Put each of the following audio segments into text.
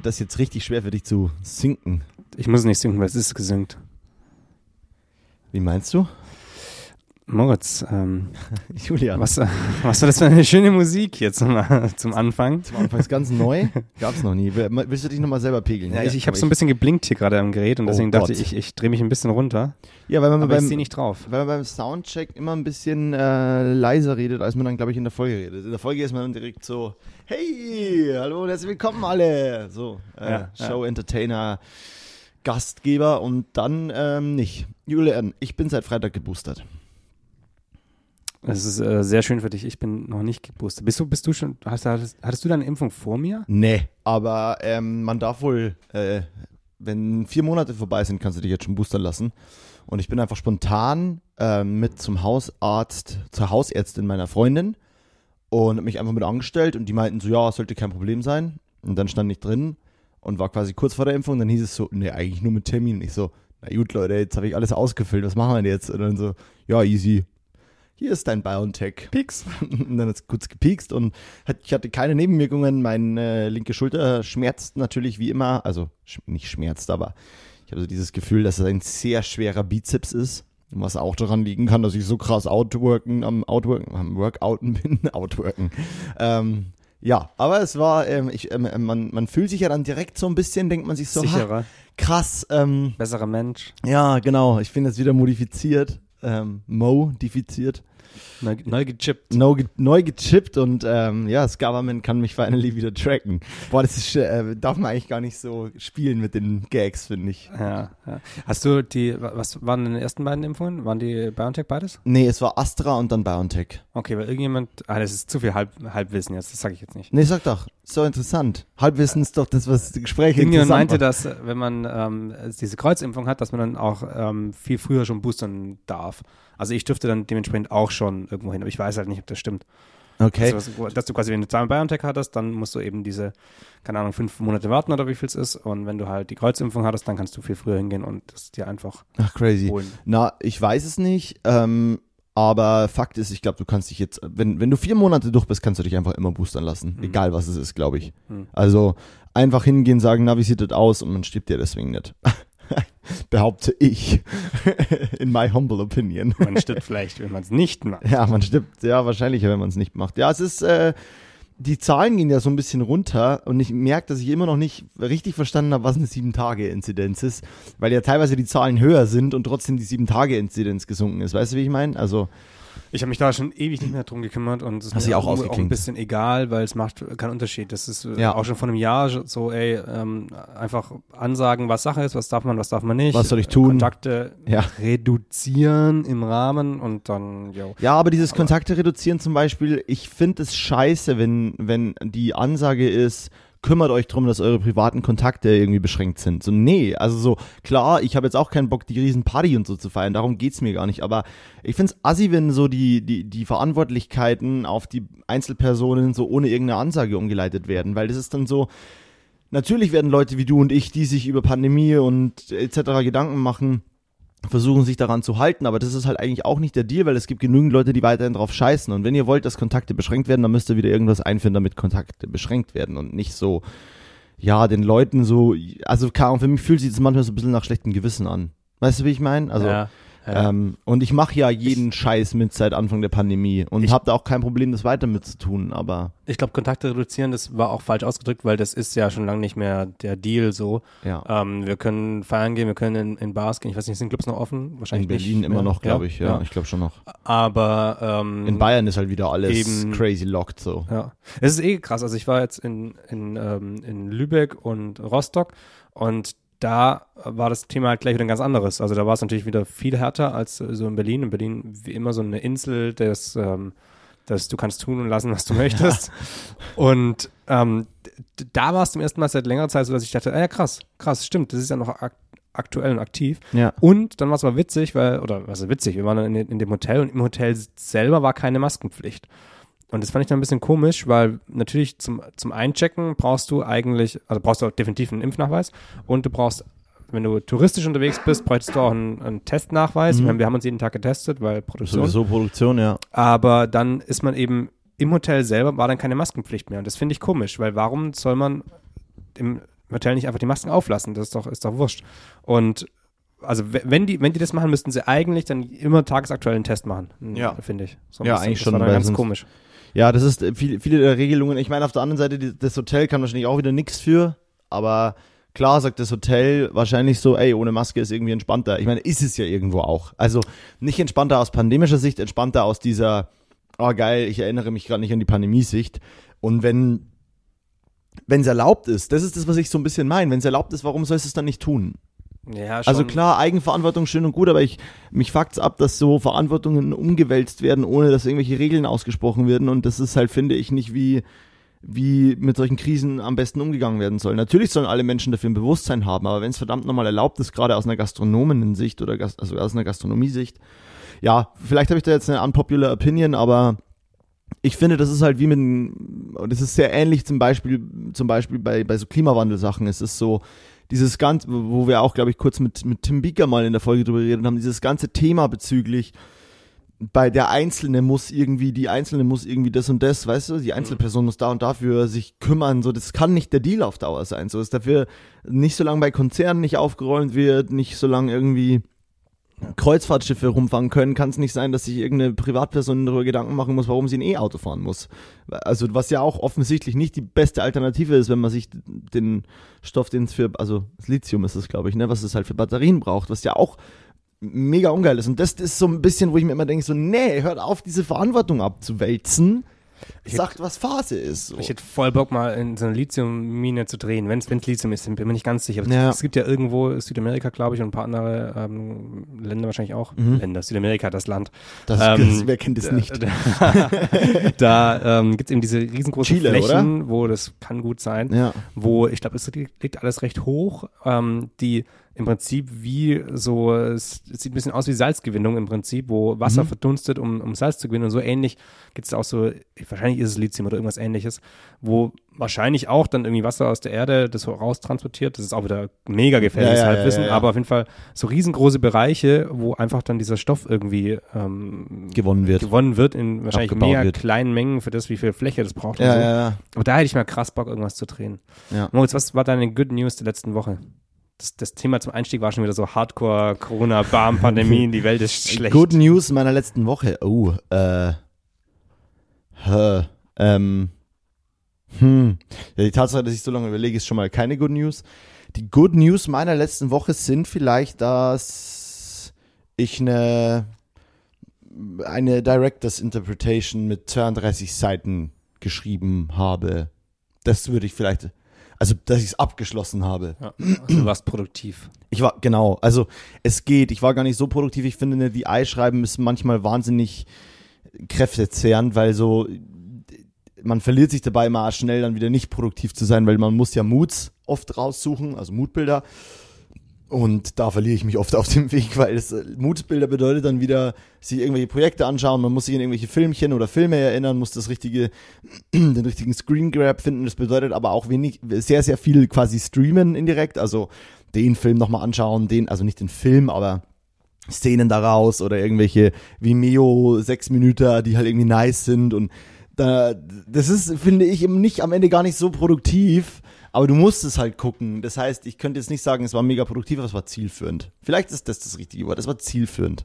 Wird das jetzt richtig schwer für dich zu sinken. Ich muss nicht singen, weil es ist gesynkt. Wie meinst du? Moritz, ähm, Julian. was, äh, was war das für eine schöne Musik hier zum, zum Anfang? Zum Anfang ist ganz neu. Gab's noch nie. Willst du dich nochmal selber pegeln? Ja, ich ich habe so ein bisschen geblinkt hier gerade am Gerät und Oh deswegen dachte Gott. ich, ich drehe mich ein bisschen runter. Ja, weil man beim, nicht drauf. weil man beim Soundcheck immer ein bisschen äh, leiser redet, als man dann, glaube ich, in der Folge redet. In der Folge ist man dann direkt so, hey, hallo und herzlich willkommen alle. So, äh, ja. Show, Entertainer, Gastgeber und dann ähm, nicht. Julian, ich bin seit Freitag geboostert. Das ist äh, sehr schön für dich. Ich bin noch nicht geboostet. Bist du, bist du schon, hast, hattest, hattest du deine Impfung vor mir? Nee, aber ähm, man darf wohl, äh, wenn vier Monate vorbei sind, kannst du dich jetzt schon boostern lassen. Und ich bin einfach spontan ähm, mit zum Hausarzt, zur Hausärztin meiner Freundin und hab mich einfach mit angestellt und die meinten so, ja, sollte kein Problem sein. Und dann stand ich drin und war quasi kurz vor der Impfung. Dann hieß es so, nee, eigentlich nur mit Termin. Ich so, na gut, Leute, jetzt habe ich alles ausgefüllt, was machen wir denn jetzt? Und dann so, ja, easy. Hier ist dein BioNTech. Pix. Und dann hat es kurz gepiekst und hat, ich hatte keine Nebenwirkungen. Meine äh, linke Schulter schmerzt natürlich wie immer. Also sch nicht schmerzt, aber ich habe so dieses Gefühl, dass es ein sehr schwerer Bizeps ist. Was auch daran liegen kann, dass ich so krass outworken, am Outworken, am Workouten bin. outworken. Ähm, ja, aber es war, ähm, ich, ähm, man, man fühlt sich ja dann direkt so ein bisschen, denkt man sich so, ha, Sicherer, krass, ähm, besserer Mensch, ja, genau, ich bin jetzt wieder modifiziert, ähm, modifiziert neu, neu gechippt. neu, neu gechippt und ähm, ja, das Government kann mich finally wieder tracken. Boah, das ist, äh, darf man eigentlich gar nicht so spielen mit den Gags, finde ich. Ja, ja. Hast du die, was waren deine ersten beiden Impfungen? Waren die BioNTech beides? Nee, es war Astra und dann BioNTech. Okay, weil irgendjemand, ah, das ist zu viel Halb, Halbwissen jetzt, das sage ich jetzt nicht. Nee, sag doch, so interessant. Halbwissen ist doch das, was die Gespräche Irgendjemand meinte, macht. dass wenn man ähm, diese Kreuzimpfung hat, dass man dann auch ähm, viel früher schon boostern darf. Also ich dürfte dann dementsprechend auch schon irgendwo hin, aber ich weiß halt nicht, ob das stimmt. Okay. Also, was- dass du quasi, wenn du zweimal BioNTech hattest, dann musst du eben diese, keine Ahnung, fünf Monate warten oder wie viel es ist. Und wenn du halt die Kreuzimpfung hattest, dann kannst du viel früher hingehen und das dir einfach Ach, crazy. holen. Na, ich weiß es nicht, ähm, aber Fakt ist, ich glaube, du kannst dich jetzt, wenn, wenn du vier Monate durch bist, kannst du dich einfach immer boostern lassen. Mhm. Egal, was es ist, glaube ich. Mhm. Also einfach hingehen, sagen, na, wie sieht das aus? Und man stirbt ja deswegen nicht. Behaupte ich. In my humble opinion. Man stirbt vielleicht, wenn man es nicht macht. Ja, man stirbt, ja, wahrscheinlicher, wenn man es nicht macht. Ja, es ist, äh, die Zahlen gehen ja so ein bisschen runter und ich merke, dass ich immer noch nicht richtig verstanden habe, was eine 7-Tage-Inzidenz ist, weil ja teilweise die Zahlen höher sind und trotzdem die 7-Tage-Inzidenz gesunken ist. Weißt du, wie ich meine? Also, Ich habe mich da schon ewig nicht mehr drum gekümmert und es ist mir auch auch, ein bisschen egal, weil es macht keinen Unterschied. Das ist äh, Ja. auch schon vor einem Jahr so, ey, ähm, einfach ansagen, was Sache ist, was darf man, was darf man nicht. Was soll ich tun? Kontakte Ja. reduzieren im Rahmen und dann, yo. ja, aber dieses Kontakte reduzieren zum Beispiel, ich finde es scheiße, wenn, wenn die Ansage ist, kümmert euch drum, dass eure privaten Kontakte irgendwie beschränkt sind. So, nee, also so, klar, ich habe jetzt auch keinen Bock, die riesen Party und so zu feiern, darum geht's mir gar nicht, aber ich find's assi, wenn so die, die, die Verantwortlichkeiten auf die Einzelpersonen so ohne irgendeine Ansage umgeleitet werden, weil das ist dann so, natürlich werden Leute wie du und ich, die sich über Pandemie und etc. Gedanken machen, versuchen sich daran zu halten, aber das ist halt eigentlich auch nicht der Deal, weil es gibt genügend Leute, die weiterhin drauf scheißen. Und wenn ihr wollt, dass Kontakte beschränkt werden, dann müsst ihr wieder irgendwas einführen, damit Kontakte beschränkt werden und nicht so, ja, den Leuten so, also keine Ahnung, für mich fühlt sich das manchmal so ein bisschen nach schlechtem Gewissen an. Weißt du, wie ich meine? Also, ja, ja. ähm, und ich mache ja jeden Scheiß mit seit Anfang der Pandemie und Ich- habe da auch kein Problem, das weiter mitzutun, aber ich glaube, Kontakte reduzieren, das war auch falsch ausgedrückt, weil das ist ja schon lange nicht mehr der Deal so. ja. Ähm, wir können feiern gehen, wir können in, in Bars gehen. Ich weiß nicht, sind Clubs noch offen? In Wahrscheinlich Berlin nicht immer noch, glaube ich, ja, ich glaube schon noch. Aber ähm, In Bayern ist halt wieder alles eben- crazy locked so. Ja, es ist eh krass. Also ich war jetzt in, in, ähm, in Lübeck und Rostock und da war das Thema halt gleich wieder ein ganz anderes. Also da war es natürlich wieder viel härter als äh, so in Berlin. In Berlin wie immer so eine Insel des, ähm, dass du kannst tun und lassen, was du möchtest. Und ähm, da war es zum ersten Mal seit längerer Zeit so, dass ich dachte, ah ja krass, krass, stimmt, das ist ja noch ak aktuell und aktiv. Ja. Und dann war es aber witzig, weil, oder was ist witzig, wir waren dann in, in dem Hotel und im Hotel selber war keine Maskenpflicht. Und das fand ich dann ein bisschen komisch, weil natürlich zum, zum Einchecken brauchst du eigentlich, also brauchst du auch definitiv einen Impfnachweis und du brauchst, wenn du touristisch unterwegs bist, bräuchtest du auch einen, einen Testnachweis. Mhm. Ich meine, wir haben uns jeden Tag getestet, weil Produktion. Sowieso Produktion, ja. Aber dann ist man eben im Hotel selber, war dann keine Maskenpflicht mehr. Und das finde ich komisch, weil warum soll man im Hotel nicht einfach die Masken auflassen. Das ist doch, ist doch wurscht. Und also wenn die, wenn die das machen, müssten sie eigentlich dann immer tagesaktuellen Test machen. Ja. Finde ich. So Ja, bisschen- eigentlich das schon, War dann ganz komisch. Ja, das ist äh, viele, viele der Regelungen. Ich meine, auf der anderen Seite, das Hotel kann wahrscheinlich auch wieder nichts für, aber klar sagt das Hotel wahrscheinlich so, ey, ohne Maske ist irgendwie entspannter. Ich meine, ist es ja irgendwo auch. Also nicht entspannter aus pandemischer Sicht, entspannter aus dieser, oh geil, ich erinnere mich gerade nicht an die Pandemiesicht. Und wenn wenn es erlaubt ist, das ist das, was ich so ein bisschen meine. Wenn es erlaubt ist, warum sollst du es dann nicht tun? Ja, schon. Also klar, Eigenverantwortung schön und gut, aber ich mich fuckt's ab, dass so Verantwortungen umgewälzt werden, ohne dass irgendwelche Regeln ausgesprochen werden und das ist halt finde ich nicht wie wie mit solchen Krisen am besten umgegangen werden soll. Natürlich sollen alle Menschen dafür ein Bewusstsein haben, aber wenn es verdammt nochmal erlaubt ist, gerade aus einer Gastronomen-Sicht oder Gas also aus einer Gastronomie-Sicht, ja, vielleicht habe ich da jetzt eine unpopular Opinion, aber ich finde, das ist halt wie mit, das ist sehr ähnlich zum Beispiel, zum Beispiel bei, bei so Klimawandelsachen. Es ist so, dieses ganze, wo wir auch, glaube ich, kurz mit, mit Tim Bieker mal in der Folge drüber geredet haben, dieses ganze Thema bezüglich, bei der Einzelne muss irgendwie, die Einzelne muss irgendwie das und das, weißt du, die Einzelperson muss da und dafür sich kümmern, so, das kann nicht der Deal auf Dauer sein, so, ist dafür nicht so lange bei Konzernen nicht aufgeräumt wird, nicht so lange irgendwie Kreuzfahrtschiffe rumfahren können, kann es nicht sein, dass sich irgendeine Privatperson darüber Gedanken machen muss, warum sie ein E-Auto fahren muss. Also was ja auch offensichtlich nicht die beste Alternative ist, wenn man sich den Stoff, den es für, also Lithium ist es, glaube ich, ne, was es halt für Batterien braucht, was ja auch mega ungeil ist. Und das ist so ein bisschen, wo ich mir immer denke, so, nee, hört auf, diese Verantwortung abzuwälzen. Sagt, was Phase ist. So. Ich hätte voll Bock, mal in so eine Lithiummine zu drehen. Wenn es Lithium ist, bin mir nicht ganz sicher. Ja. Es gibt ja irgendwo Südamerika, glaube ich, und ein paar andere ähm, Länder wahrscheinlich auch. Mhm. Länder, Südamerika, das Land. das, ähm, wer kennt es nicht? da ähm, gibt es eben diese riesengroßen Chile, Flächen, wo das kann gut sein, Ja. wo ich glaube, es liegt alles recht hoch, ähm, die im Prinzip wie so, es sieht ein bisschen aus wie Salzgewinnung im Prinzip, wo Wasser Mhm. verdunstet, um, um Salz zu gewinnen. Und so ähnlich gibt es auch so, wahrscheinlich ist es Lithium oder irgendwas ähnliches, wo wahrscheinlich auch dann irgendwie Wasser aus der Erde das so raustransportiert. Das ist auch wieder mega gefährliches Ja, ja, Halbwissen, ja, aber auf jeden Fall so riesengroße Bereiche, wo einfach dann dieser Stoff irgendwie ähm, Gewonnen wird. gewonnen wird in wahrscheinlich Abgebaut mega wird. kleinen Mengen für das, wie viel Fläche das braucht. und Ja, so. ja, ja. Aber da hätte ich mal krass Bock, irgendwas zu drehen. Ja. Moritz, was war deine Good News der letzten Woche? Das, das Thema zum Einstieg war schon wieder so Hardcore, Corona, Bam, Pandemie, die Welt ist schlecht. Good News meiner letzten Woche. Oh, äh. Hä, ähm. Hm. Ja, die Tatsache, dass ich so lange überlege, ist schon mal keine Good News. Die Good News meiner letzten Woche sind vielleicht, dass ich eine, eine Director's Interpretation mit 32 Seiten geschrieben habe. Das würde ich vielleicht, also, dass ich es abgeschlossen habe. Ja, also du warst produktiv. Ich war, genau, also es geht. Ich war gar nicht so produktiv. Ich finde, eine DI-Schreiben ist manchmal wahnsinnig kräftezehrend, weil so, man verliert sich dabei mal schnell dann wieder nicht produktiv zu sein, weil man muss ja Moods oft raussuchen, also Moodbilder. Und da verliere ich mich oft auf dem Weg, weil es äh, Moodbilder bedeutet dann wieder, sich irgendwelche Projekte anschauen, man muss sich an irgendwelche Filmchen oder Filme erinnern, muss das richtige, den richtigen Screen Grab finden. Das bedeutet aber auch wenig, sehr, sehr viel quasi streamen indirekt, also den Film nochmal anschauen, den, also nicht den Film, aber Szenen daraus oder irgendwelche Vimeo sechs Minuten, die halt irgendwie nice sind. Und da, das ist, finde ich, eben nicht am Ende gar nicht so produktiv, aber du musst es halt gucken. Das heißt, ich könnte jetzt nicht sagen, es war mega produktiv, aber es war zielführend. Vielleicht ist das das richtige Wort, es war zielführend.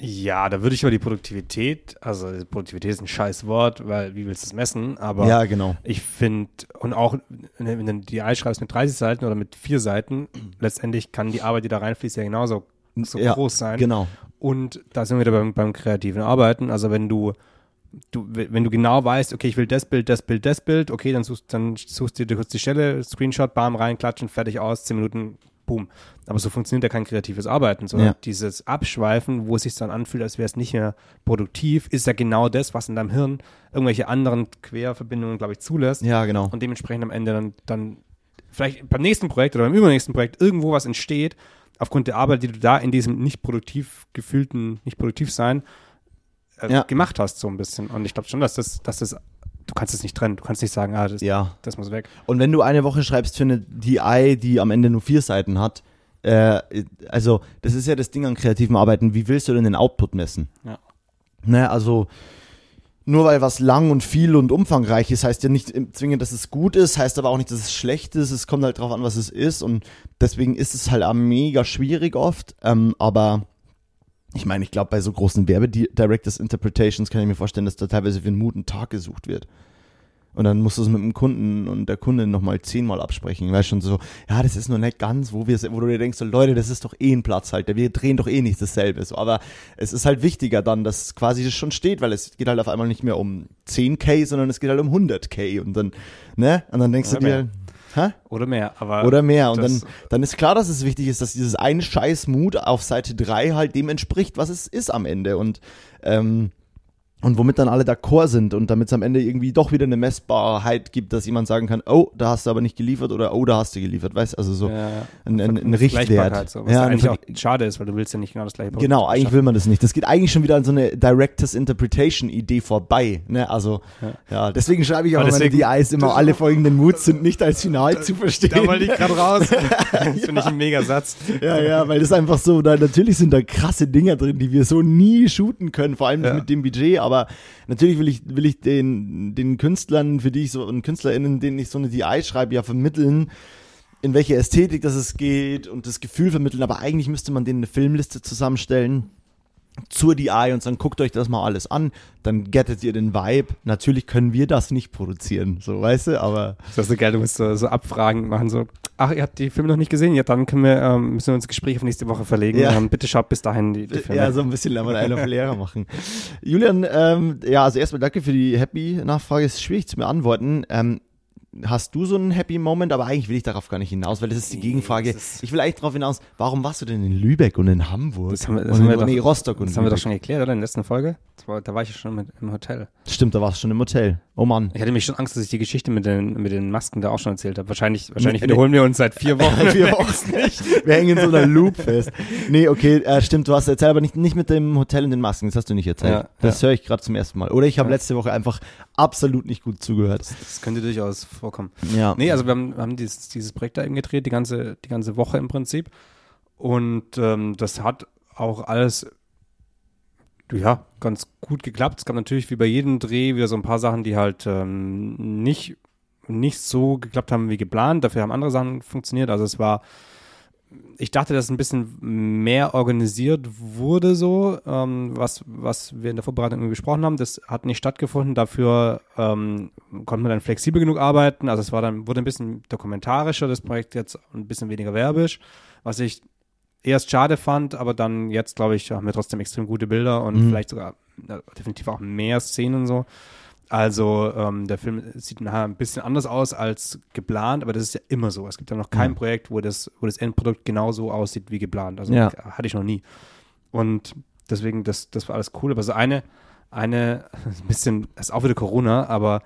Ja, da würde ich über die Produktivität, also Produktivität ist ein scheiß Wort, weil wie willst du es messen? Aber ja, genau. ich finde, und auch wenn du die DI schreibst mit 30 Seiten oder mit vier Seiten, letztendlich kann die Arbeit, die da reinfließt, ja genauso so Ja, groß sein. Genau. Und da sind wir wieder beim, beim kreativen Arbeiten. Also wenn du, du, wenn du genau weißt, okay, ich will das Bild, das Bild, das Bild, okay, dann suchst, dann suchst du dir kurz die Stelle, Screenshot, bam, rein, klatschen, fertig aus, zehn Minuten, boom. Aber so funktioniert ja kein kreatives Arbeiten, sondern Ja. dieses Abschweifen, wo es sich dann anfühlt, als wäre es nicht mehr produktiv, ist ja genau das, was in deinem Hirn irgendwelche anderen Querverbindungen, glaube ich, zulässt Ja, genau. und dementsprechend am Ende dann, dann vielleicht beim nächsten Projekt oder beim übernächsten Projekt irgendwo was entsteht, aufgrund der Arbeit, die du da in diesem nicht produktiv gefühlten, nicht produktiv sein äh, Ja. gemacht hast, so ein bisschen. Und ich glaube schon, dass das, dass das, du kannst es nicht trennen. Du kannst nicht sagen, ah, das, Ja. das muss weg. Und wenn du eine Woche schreibst für eine DI, die am Ende nur vier Seiten hat, äh, also das ist ja das Ding an kreativem Arbeiten, wie willst du denn den Output messen? Ja. Ne, also nur weil was lang und viel und umfangreich ist, heißt ja nicht zwingend, dass es gut ist, heißt aber auch nicht, dass es schlecht ist. Es kommt halt drauf an, was es ist und deswegen ist es halt mega schwierig oft. Ähm, aber ich meine, ich glaube, bei so großen Werbedirectors Interpretations kann ich mir vorstellen, dass da teilweise für einen Mut ein Tag gesucht wird. Und dann musst du es mit dem Kunden und der Kunde nochmal zehnmal absprechen. Weißt schon so, ja, das ist noch nicht ganz, wo wir wo du dir denkst, so, Leute, das ist doch eh ein Platzhalter. Wir drehen doch eh nicht dasselbe. So, aber es ist halt wichtiger dann, dass quasi das schon steht, weil es geht halt auf einmal nicht mehr um 10k, sondern es geht halt um 100k. Und dann, ne? Und dann denkst Oder du dir, Hä? Oder mehr, aber. Oder mehr. Und dann, dann ist klar, dass es wichtig ist, dass dieses eine scheiß Mut auf Seite 3 halt dem entspricht, was es ist am Ende. Und ähm, und womit dann alle d'accord sind und damit es am Ende irgendwie doch wieder eine Messbarkeit gibt, dass jemand sagen kann, oh, da hast du aber nicht geliefert oder oh, da hast du geliefert, weißt also so ja, ein, ein, ein Richtwert. So, was ja, eigentlich auch schade ist, weil du willst ja nicht genau das gleiche Produkt Genau, eigentlich will man das nicht. Das geht eigentlich schon wieder an so eine Directors Interpretation Idee vorbei, ne? Also ja, ja deswegen schreibe ich auch meine DIs immer alle folgenden Moods sind nicht als Final zu verstehen. Da wollte ich gerade raus. das finde ich ein Megasatz. Ja, ja, weil das einfach so, da natürlich sind da krasse Dinger drin, die wir so nie shooten können, vor allem ja. mit dem Budget, aber aber natürlich will ich, will ich den, den Künstlern, für die ich so, und KünstlerInnen, denen ich so eine DI schreibe, ja vermitteln, in welche Ästhetik das es geht und das Gefühl vermitteln, aber eigentlich müsste man denen eine Filmliste zusammenstellen zur DI und sagen, guckt euch das mal alles an, dann gettet ihr den Vibe. Natürlich können wir das nicht produzieren, so weißt du, aber. Das ist so geil, du musst so, so Abfragen machen, so, ach, ihr habt die Filme noch nicht gesehen, ja, dann können wir, ähm, müssen wir uns Gespräch auf nächste Woche verlegen. Ja. Ähm, bitte schaut bis dahin die, die Filme. Ja, so ein bisschen lernen einen auf Lehrer machen. Julian, ähm, ja, also erstmal danke für die Happy-Nachfrage, ist schwierig zu beantworten. Ähm, hast du so einen Happy Moment, aber eigentlich will ich darauf gar nicht hinaus, weil das ist die Gegenfrage. Ist ich will eigentlich darauf hinaus, warum warst du denn in Lübeck und in Hamburg? Das haben wir, das und haben wir doch, nee, Rostock und Das haben wir doch schon geklärt, oder? In der letzten Folge? War, da war ich schon mit, im Hotel. Stimmt, da warst du schon im Hotel. Oh Mann. Ich hatte mich schon Angst, dass ich die Geschichte mit den, mit den Masken da auch schon erzählt habe. Wahrscheinlich, wahrscheinlich nee, wiederholen wir uns seit vier Wochen. vier Wochen nicht. Wir hängen in so einer Loop fest. Nee, okay, äh, stimmt, du hast erzählt, aber nicht, nicht mit dem Hotel und den Masken. Das hast du nicht erzählt. Ja, das ja. höre ich gerade zum ersten Mal. Oder ich habe ja. letzte Woche einfach absolut nicht gut zugehört. Das, das könnte durchaus vorkommen. Ja. Nee, also wir haben, wir haben dieses, dieses Projekt da eben gedreht, die ganze, die ganze Woche im Prinzip. Und ähm, das hat auch alles ja, ganz gut geklappt. Es gab natürlich wie bei jedem Dreh wieder so ein paar Sachen, die halt ähm, nicht, nicht so geklappt haben wie geplant. Dafür haben andere Sachen funktioniert. Also es war, ich dachte, dass ein bisschen mehr organisiert wurde so, ähm, was, was wir in der Vorbereitung besprochen haben. Das hat nicht stattgefunden. Dafür ähm, konnte man dann flexibel genug arbeiten. Also es war dann, wurde ein bisschen dokumentarischer, das Projekt jetzt ein bisschen weniger werbisch, was ich erst schade fand, aber dann jetzt, glaube ich, haben wir trotzdem extrem gute Bilder und mhm. vielleicht sogar ja, definitiv auch mehr Szenen und so. Also ähm, der Film sieht nachher ein bisschen anders aus als geplant, aber das ist ja immer so. Es gibt ja noch kein mhm. Projekt, wo das, wo das Endprodukt genauso aussieht wie geplant. Also ja. hatte ich noch nie. Und deswegen, das, das war alles cool. Aber so eine, eine, ein bisschen, das ist auch wieder Corona, aber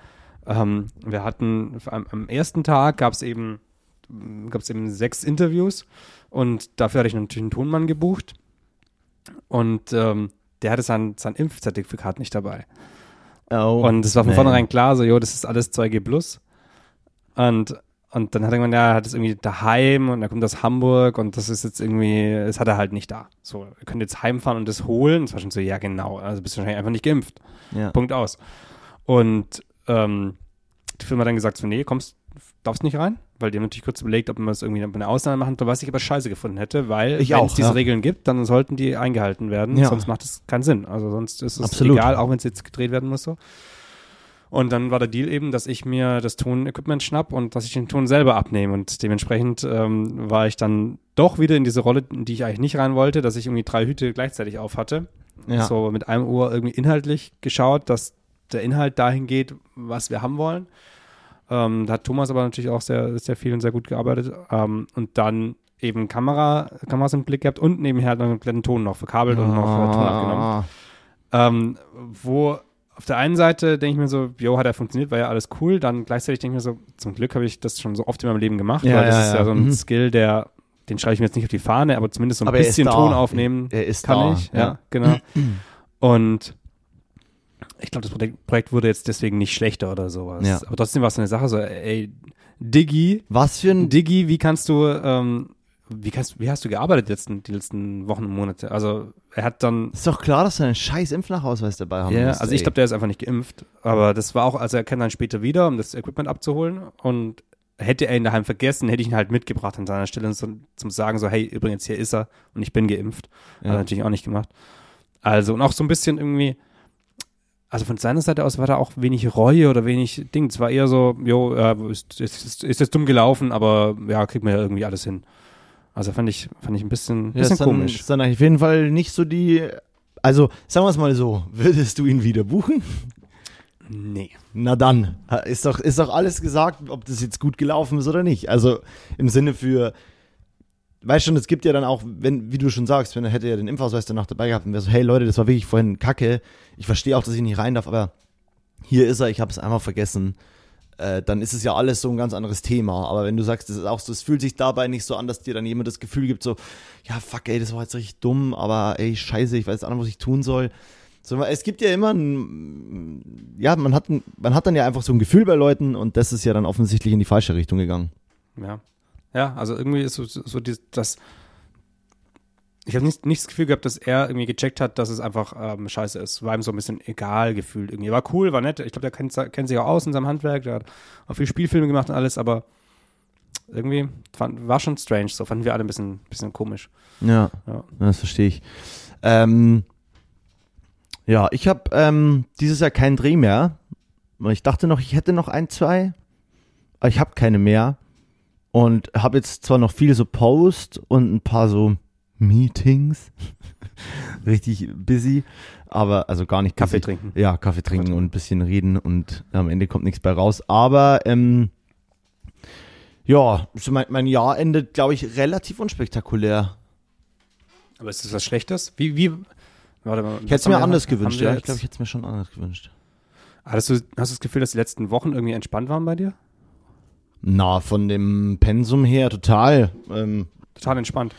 ähm, wir hatten am, am ersten Tag gab es eben, gab es eben sechs Interviews und dafür hatte ich natürlich einen Tonmann gebucht. Und ähm, der hatte sein, sein Impfzertifikat nicht dabei. Oh, und es war von nee. vornherein klar, so, jo, das ist alles 2G Plus. Und, und dann hat er gesagt, ja, er hat es irgendwie daheim und er kommt aus Hamburg und das ist jetzt irgendwie, das hat er halt nicht da. So, ihr könnt jetzt heimfahren und das holen. Das war schon so, ja, genau. Also bist du wahrscheinlich einfach nicht geimpft. Ja. Punkt aus. Und ähm, die Firma hat dann gesagt, so, nee, kommst, darfst nicht rein weil die haben natürlich kurz überlegt, ob man es irgendwie eine Ausnahme machen was ich aber scheiße gefunden hätte, weil wenn es diese ja. Regeln gibt, dann sollten die eingehalten werden, ja. sonst macht es keinen Sinn. Also sonst ist es Absolut. egal, auch wenn es jetzt gedreht werden muss so. Und dann war der Deal eben, dass ich mir das Tonequipment schnapp und dass ich den Ton selber abnehme. Und dementsprechend ähm, war ich dann doch wieder in diese Rolle, in die ich eigentlich nicht rein wollte, dass ich irgendwie drei Hüte gleichzeitig auf hatte. Ja. So mit einem Uhr irgendwie inhaltlich geschaut, dass der Inhalt dahin geht, was wir haben wollen. Ähm, da hat Thomas aber natürlich auch sehr, sehr viel und sehr gut gearbeitet. Ähm, und dann eben Kamera, Kameras im Blick gehabt und nebenher dann einen kompletten Ton noch verkabelt und noch äh, Ton abgenommen. Ähm, wo auf der einen Seite denke ich mir so, jo, hat er funktioniert, war ja alles cool. Dann gleichzeitig denke ich mir so, zum Glück habe ich das schon so oft in meinem Leben gemacht, ja, weil das ja, ist ja, so ein mhm. Skill, der, den schreibe ich mir jetzt nicht auf die Fahne, aber zumindest so ein aber bisschen Ton aufnehmen er ist kann da. ich. Ja, ja genau. und ich glaube, das Projekt wurde jetzt deswegen nicht schlechter oder sowas. Ja. Aber trotzdem war es eine Sache so, ey, Diggi. Was für ein. Diggi, wie kannst du ähm, wie, kannst, wie hast du gearbeitet die letzten, die letzten Wochen und Monate? Also er hat dann. Ist doch klar, dass du einen scheiß Impfnachhausweis dabei haben Ja, musst, also ich ey. glaube, der ist einfach nicht geimpft. Aber das war auch, also er kam dann später wieder, um das Equipment abzuholen. Und hätte er ihn daheim vergessen, hätte ich ihn halt mitgebracht an seiner Stelle so, zum sagen, so, hey, übrigens, hier ist er und ich bin geimpft. Hat er Ja. natürlich auch nicht gemacht. Also, und auch so ein bisschen irgendwie, also von seiner Seite aus war da auch wenig Reue oder wenig Ding. Es war eher so, jo, äh, ist, ist, ist, ist jetzt dumm gelaufen, aber ja, kriegt man ja irgendwie alles hin. Also fand ich, fand ich ein bisschen, Ja, bisschen ist dann, komisch. Ist dann auf jeden Fall nicht so die. Also, sagen wir es mal so, würdest du ihn wieder buchen? Nee. Na dann, ist doch, ist doch alles gesagt, ob das jetzt gut gelaufen ist oder nicht. Also im Sinne für, weißt schon, es gibt ja dann auch, wenn, wie du schon sagst, wenn er hätte ja den Impfausweis danach dabei gehabt und wäre so, hey Leute, das war wirklich vorhin Kacke. Ich verstehe auch, dass ich nicht rein darf, aber hier ist er, ich habe es einmal vergessen. Äh, dann ist es ja alles so ein ganz anderes Thema. Aber wenn du sagst, das ist auch so, es fühlt sich dabei nicht so an, dass dir dann jemand das Gefühl gibt, so, ja, fuck, ey, das war jetzt richtig dumm, aber ey, scheiße, ich weiß nicht, was ich tun soll. So, es gibt ja immer ein, ja, man hat, man hat dann ja einfach so ein Gefühl bei Leuten und das ist ja dann offensichtlich in die falsche Richtung gegangen. Ja. Ja, also irgendwie ist so, so die, das. Ich habe nicht, nicht das Gefühl gehabt, dass er irgendwie gecheckt hat, dass es einfach ähm, scheiße ist. War ihm so ein bisschen egal gefühlt irgendwie. War cool, war nett. Ich glaube, der kennt, kennt sich auch aus in seinem Handwerk. Der hat auch viel Spielfilme gemacht und alles, aber irgendwie fand, war schon strange. So fanden wir alle ein bisschen, bisschen komisch. Ja, Ja. das verstehe ich. Ähm, ja, ich habe ähm, dieses Jahr keinen Dreh mehr. Ich dachte noch, ich hätte noch ein, zwei, aber ich habe keine mehr. Und habe jetzt zwar noch viel so Post und ein paar so Meetings. Richtig busy, aber also gar nicht busy. Kaffee trinken. Ja, Kaffee trinken trinken. und ein bisschen reden und am Ende kommt nichts bei raus. Aber ähm, ja, mein, mein Jahr endet, glaube ich, relativ unspektakulär. Aber ist das was Schlechtes? Wie, wie, warte mal. Ich hätte es mir anders gewünscht, ja. Ich glaube, ich hätte es mir schon anders gewünscht. hattest du, hast du das Gefühl, dass die letzten Wochen irgendwie entspannt waren bei dir? Na, von dem Pensum her total. Ähm, Total entspannt.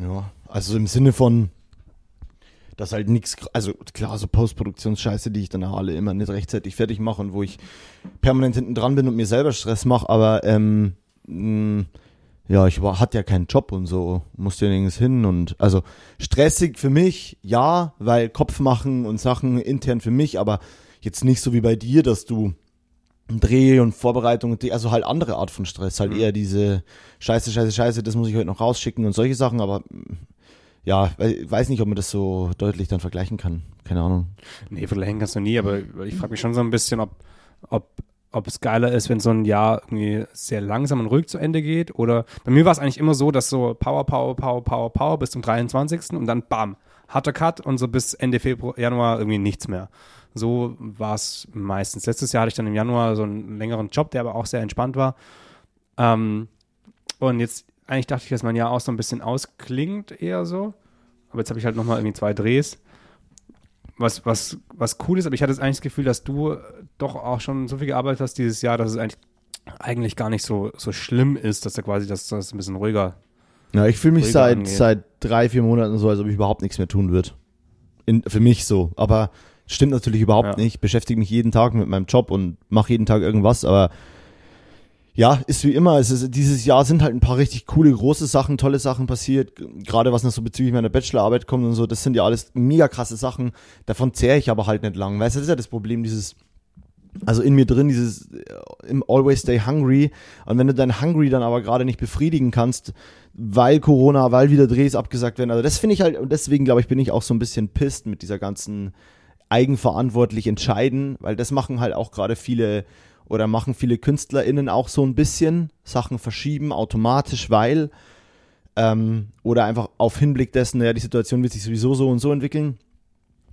ja, also im Sinne von, dass halt nichts, also klar, so Postproduktionsscheiße, die ich dann auch alle immer nicht rechtzeitig fertig mache und wo ich permanent hinten dran bin und mir selber Stress mache, aber ähm, mh, ja, ich war, hatte ja keinen Job und so, musste ja nirgends hin und also stressig für mich, ja, weil Kopf machen und Sachen intern für mich, aber jetzt nicht so wie bei dir, dass du Dreh und Vorbereitung, also halt andere Art von Stress, halt Mhm. eher diese Scheiße, Scheiße, Scheiße, das muss ich heute noch rausschicken und solche Sachen, aber ja, we- weiß nicht, ob man das so deutlich dann vergleichen kann. Keine Ahnung. Nee, vergleichen kannst du nie, aber ich frage mich schon so ein bisschen, ob, ob, ob es geiler ist, wenn so ein Jahr irgendwie sehr langsam und ruhig zu Ende geht. Oder bei mir war es eigentlich immer so, dass so Power, Power, Power, Power, Power bis zum 23. und dann bam, harter Cut und so bis Ende Februar, Januar irgendwie nichts mehr. So war es meistens. Letztes Jahr hatte ich dann im Januar so einen längeren Job, der aber auch sehr entspannt war. Ähm, und jetzt, eigentlich dachte ich, dass mein Jahr auch so ein bisschen ausklingt, eher so. Aber jetzt habe ich halt nochmal irgendwie zwei Drehs was, was, was cool ist, aber ich hatte jetzt eigentlich das Gefühl, dass du doch auch schon so viel gearbeitet hast dieses Jahr, dass es eigentlich, eigentlich gar nicht so, so schlimm ist, dass da quasi das, das ein bisschen ruhiger. Ja, ich fühle mich seit, seit drei, vier Monaten so, als ob ich überhaupt nichts mehr tun würde. Für mich so. Aber stimmt natürlich überhaupt Ja. nicht. Ich beschäftige mich jeden Tag mit meinem Job und mache jeden Tag irgendwas, aber ja, ist wie immer. Es ist, dieses Jahr sind halt ein paar richtig coole, große Sachen, tolle Sachen passiert. Gerade was noch so bezüglich meiner Bachelorarbeit kommt und so, das sind ja alles mega krasse Sachen. Davon zehre ich aber halt nicht lang. Weißt du, das ist ja das Problem, dieses, also in mir drin, dieses äh, im Always Stay Hungry. Und wenn du dein Hungry dann aber gerade nicht befriedigen kannst, weil Corona, weil wieder Drehs abgesagt werden, also das finde ich halt, und deswegen glaube ich, bin ich auch so ein bisschen pisst mit dieser ganzen eigenverantwortlich entscheiden, weil das machen halt auch gerade viele oder machen viele KünstlerInnen auch so ein bisschen, Sachen verschieben automatisch, weil ähm, oder einfach auf Hinblick dessen, naja, die Situation wird sich sowieso so und so entwickeln.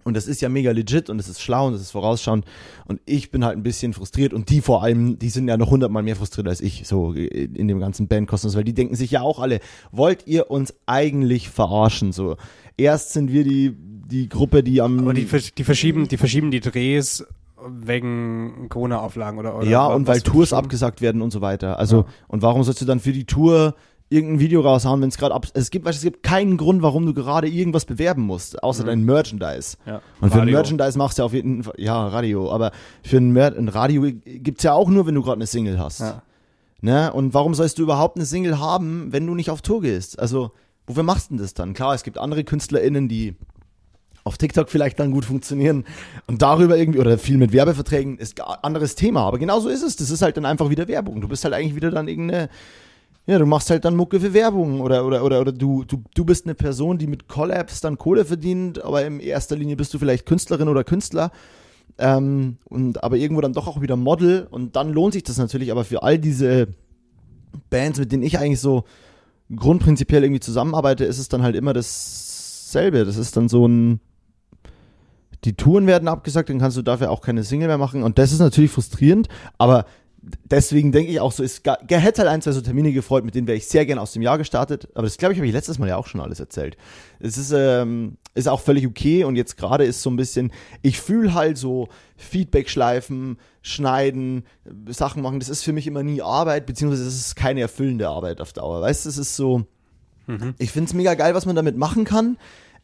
Und das ist ja mega legit und das ist schlau und das ist vorausschauend. Und ich bin halt ein bisschen frustriert und die vor allem, die sind ja noch hundertmal mehr frustriert als ich, so in dem ganzen Bandkosmos, weil die denken sich ja auch alle, wollt ihr uns eigentlich verarschen? So, erst sind wir die, die Gruppe, die am. Aber die, die, verschieben, die verschieben die Drehs wegen Corona-Auflagen oder, oder ja, und weil Tours abgesagt werden und so weiter. Also, Ja. und warum sollst du dann für die Tour irgendein Video raushauen, wenn es gerade ab. Es gibt, weißt, es gibt keinen Grund, warum du gerade irgendwas bewerben musst, außer Mhm. dein Merchandise. Ja. Und für ein. Merchandise machst du ja auf jeden Fall, ja, Radio, aber für ein, Mer ein Radio gibt's ja auch nur, wenn du gerade eine Single hast. Ja. Ne? Und warum sollst du überhaupt eine Single haben, wenn du nicht auf Tour gehst? Also, wofür machst du denn das dann? Klar, es gibt andere KünstlerInnen, die auf TikTok vielleicht dann gut funktionieren und darüber irgendwie oder viel mit Werbeverträgen ist ein anderes Thema. Aber genauso ist es. Das ist halt dann einfach wieder Werbung. Du bist halt eigentlich wieder dann irgendeine, ja, du machst halt dann Mucke für Werbung oder, oder, oder, oder du, du, du bist eine Person, die mit Collabs dann Kohle verdient, aber in erster Linie bist du vielleicht Künstlerin oder Künstler. Ähm, und aber irgendwo dann doch auch wieder Model und dann lohnt sich das natürlich aber für all diese Bands, mit denen ich eigentlich so grundprinzipiell irgendwie zusammenarbeite, ist es dann halt immer dasselbe. Das ist dann so ein die Touren werden abgesagt, dann kannst du dafür auch keine Single mehr machen. Und das ist natürlich frustrierend, aber deswegen denke ich auch so, es hätte halt ein, zwei so Termine gefreut, mit denen wäre ich sehr gerne aus dem Jahr gestartet. Aber das glaube ich, habe ich letztes Mal ja auch schon alles erzählt. Es ist, ähm, ist auch völlig okay und jetzt gerade ist so ein bisschen, ich fühle halt so Feedback-Schleifen, schneiden, Sachen machen, das ist für mich immer nie Arbeit, beziehungsweise es ist keine erfüllende Arbeit auf Dauer. Weißt du, es ist so, mhm. ich finde es mega geil, was man damit machen kann.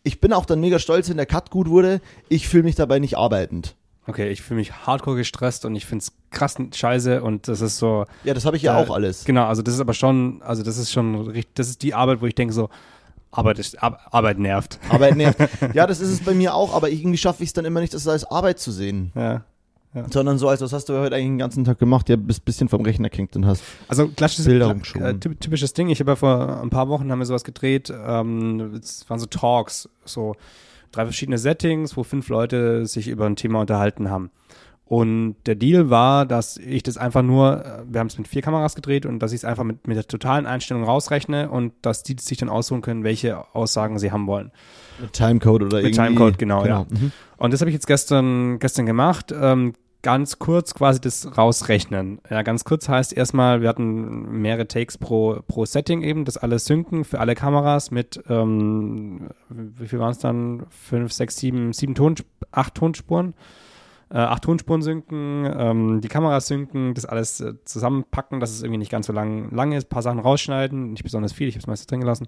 Ich bin auch dann mega stolz, wenn der Cut gut wurde. Ich fühle mich dabei nicht arbeitend. Okay, ich fühle mich hardcore gestresst und ich finde es krass scheiße und das ist so. Ja, das habe ich ja äh, auch alles. Genau, also das ist aber schon, also das ist schon, das ist die Arbeit, wo ich denke so, Arbeit, ist, Ar Arbeit nervt. Arbeit nervt. Ja, das ist es bei mir auch, aber irgendwie schaffe ich es dann immer nicht, das als Arbeit zu sehen. Ja. Ja. Sondern so, als was hast du heute eigentlich den ganzen Tag gemacht? Ja, bist ein bisschen vom Rechner gehängt und hast also klassisches, Bilder äh, typisches Ding. Ich habe ja vor ein paar Wochen haben wir sowas gedreht. Ähm, es waren so Talks, so drei verschiedene Settings, wo fünf Leute sich über ein Thema unterhalten haben. Und der Deal war, dass ich das einfach nur, äh, wir haben es mit vier Kameras gedreht und dass ich es einfach mit, mit der totalen Einstellung rausrechne und dass die sich dann aussuchen können, welche Aussagen sie haben wollen. Mit Timecode oder Mit irgendwie. Timecode, genau, genau. ja. Mhm. Und das habe ich jetzt gestern, gestern gemacht. Ähm, ganz kurz quasi das rausrechnen. Ja, ganz kurz heißt erstmal, wir hatten mehrere Takes pro, pro Setting eben, das alles synken für alle Kameras mit, ähm, wie viel waren es dann? Fünf, sechs, sieben, sieben Ton, acht Tonspuren. Äh, acht Tonspuren synken, ähm, die Kameras synken, das alles äh, zusammenpacken, dass es irgendwie nicht ganz so lang, lang ist, ein paar Sachen rausschneiden, nicht besonders viel, ich habe es meistens drin gelassen.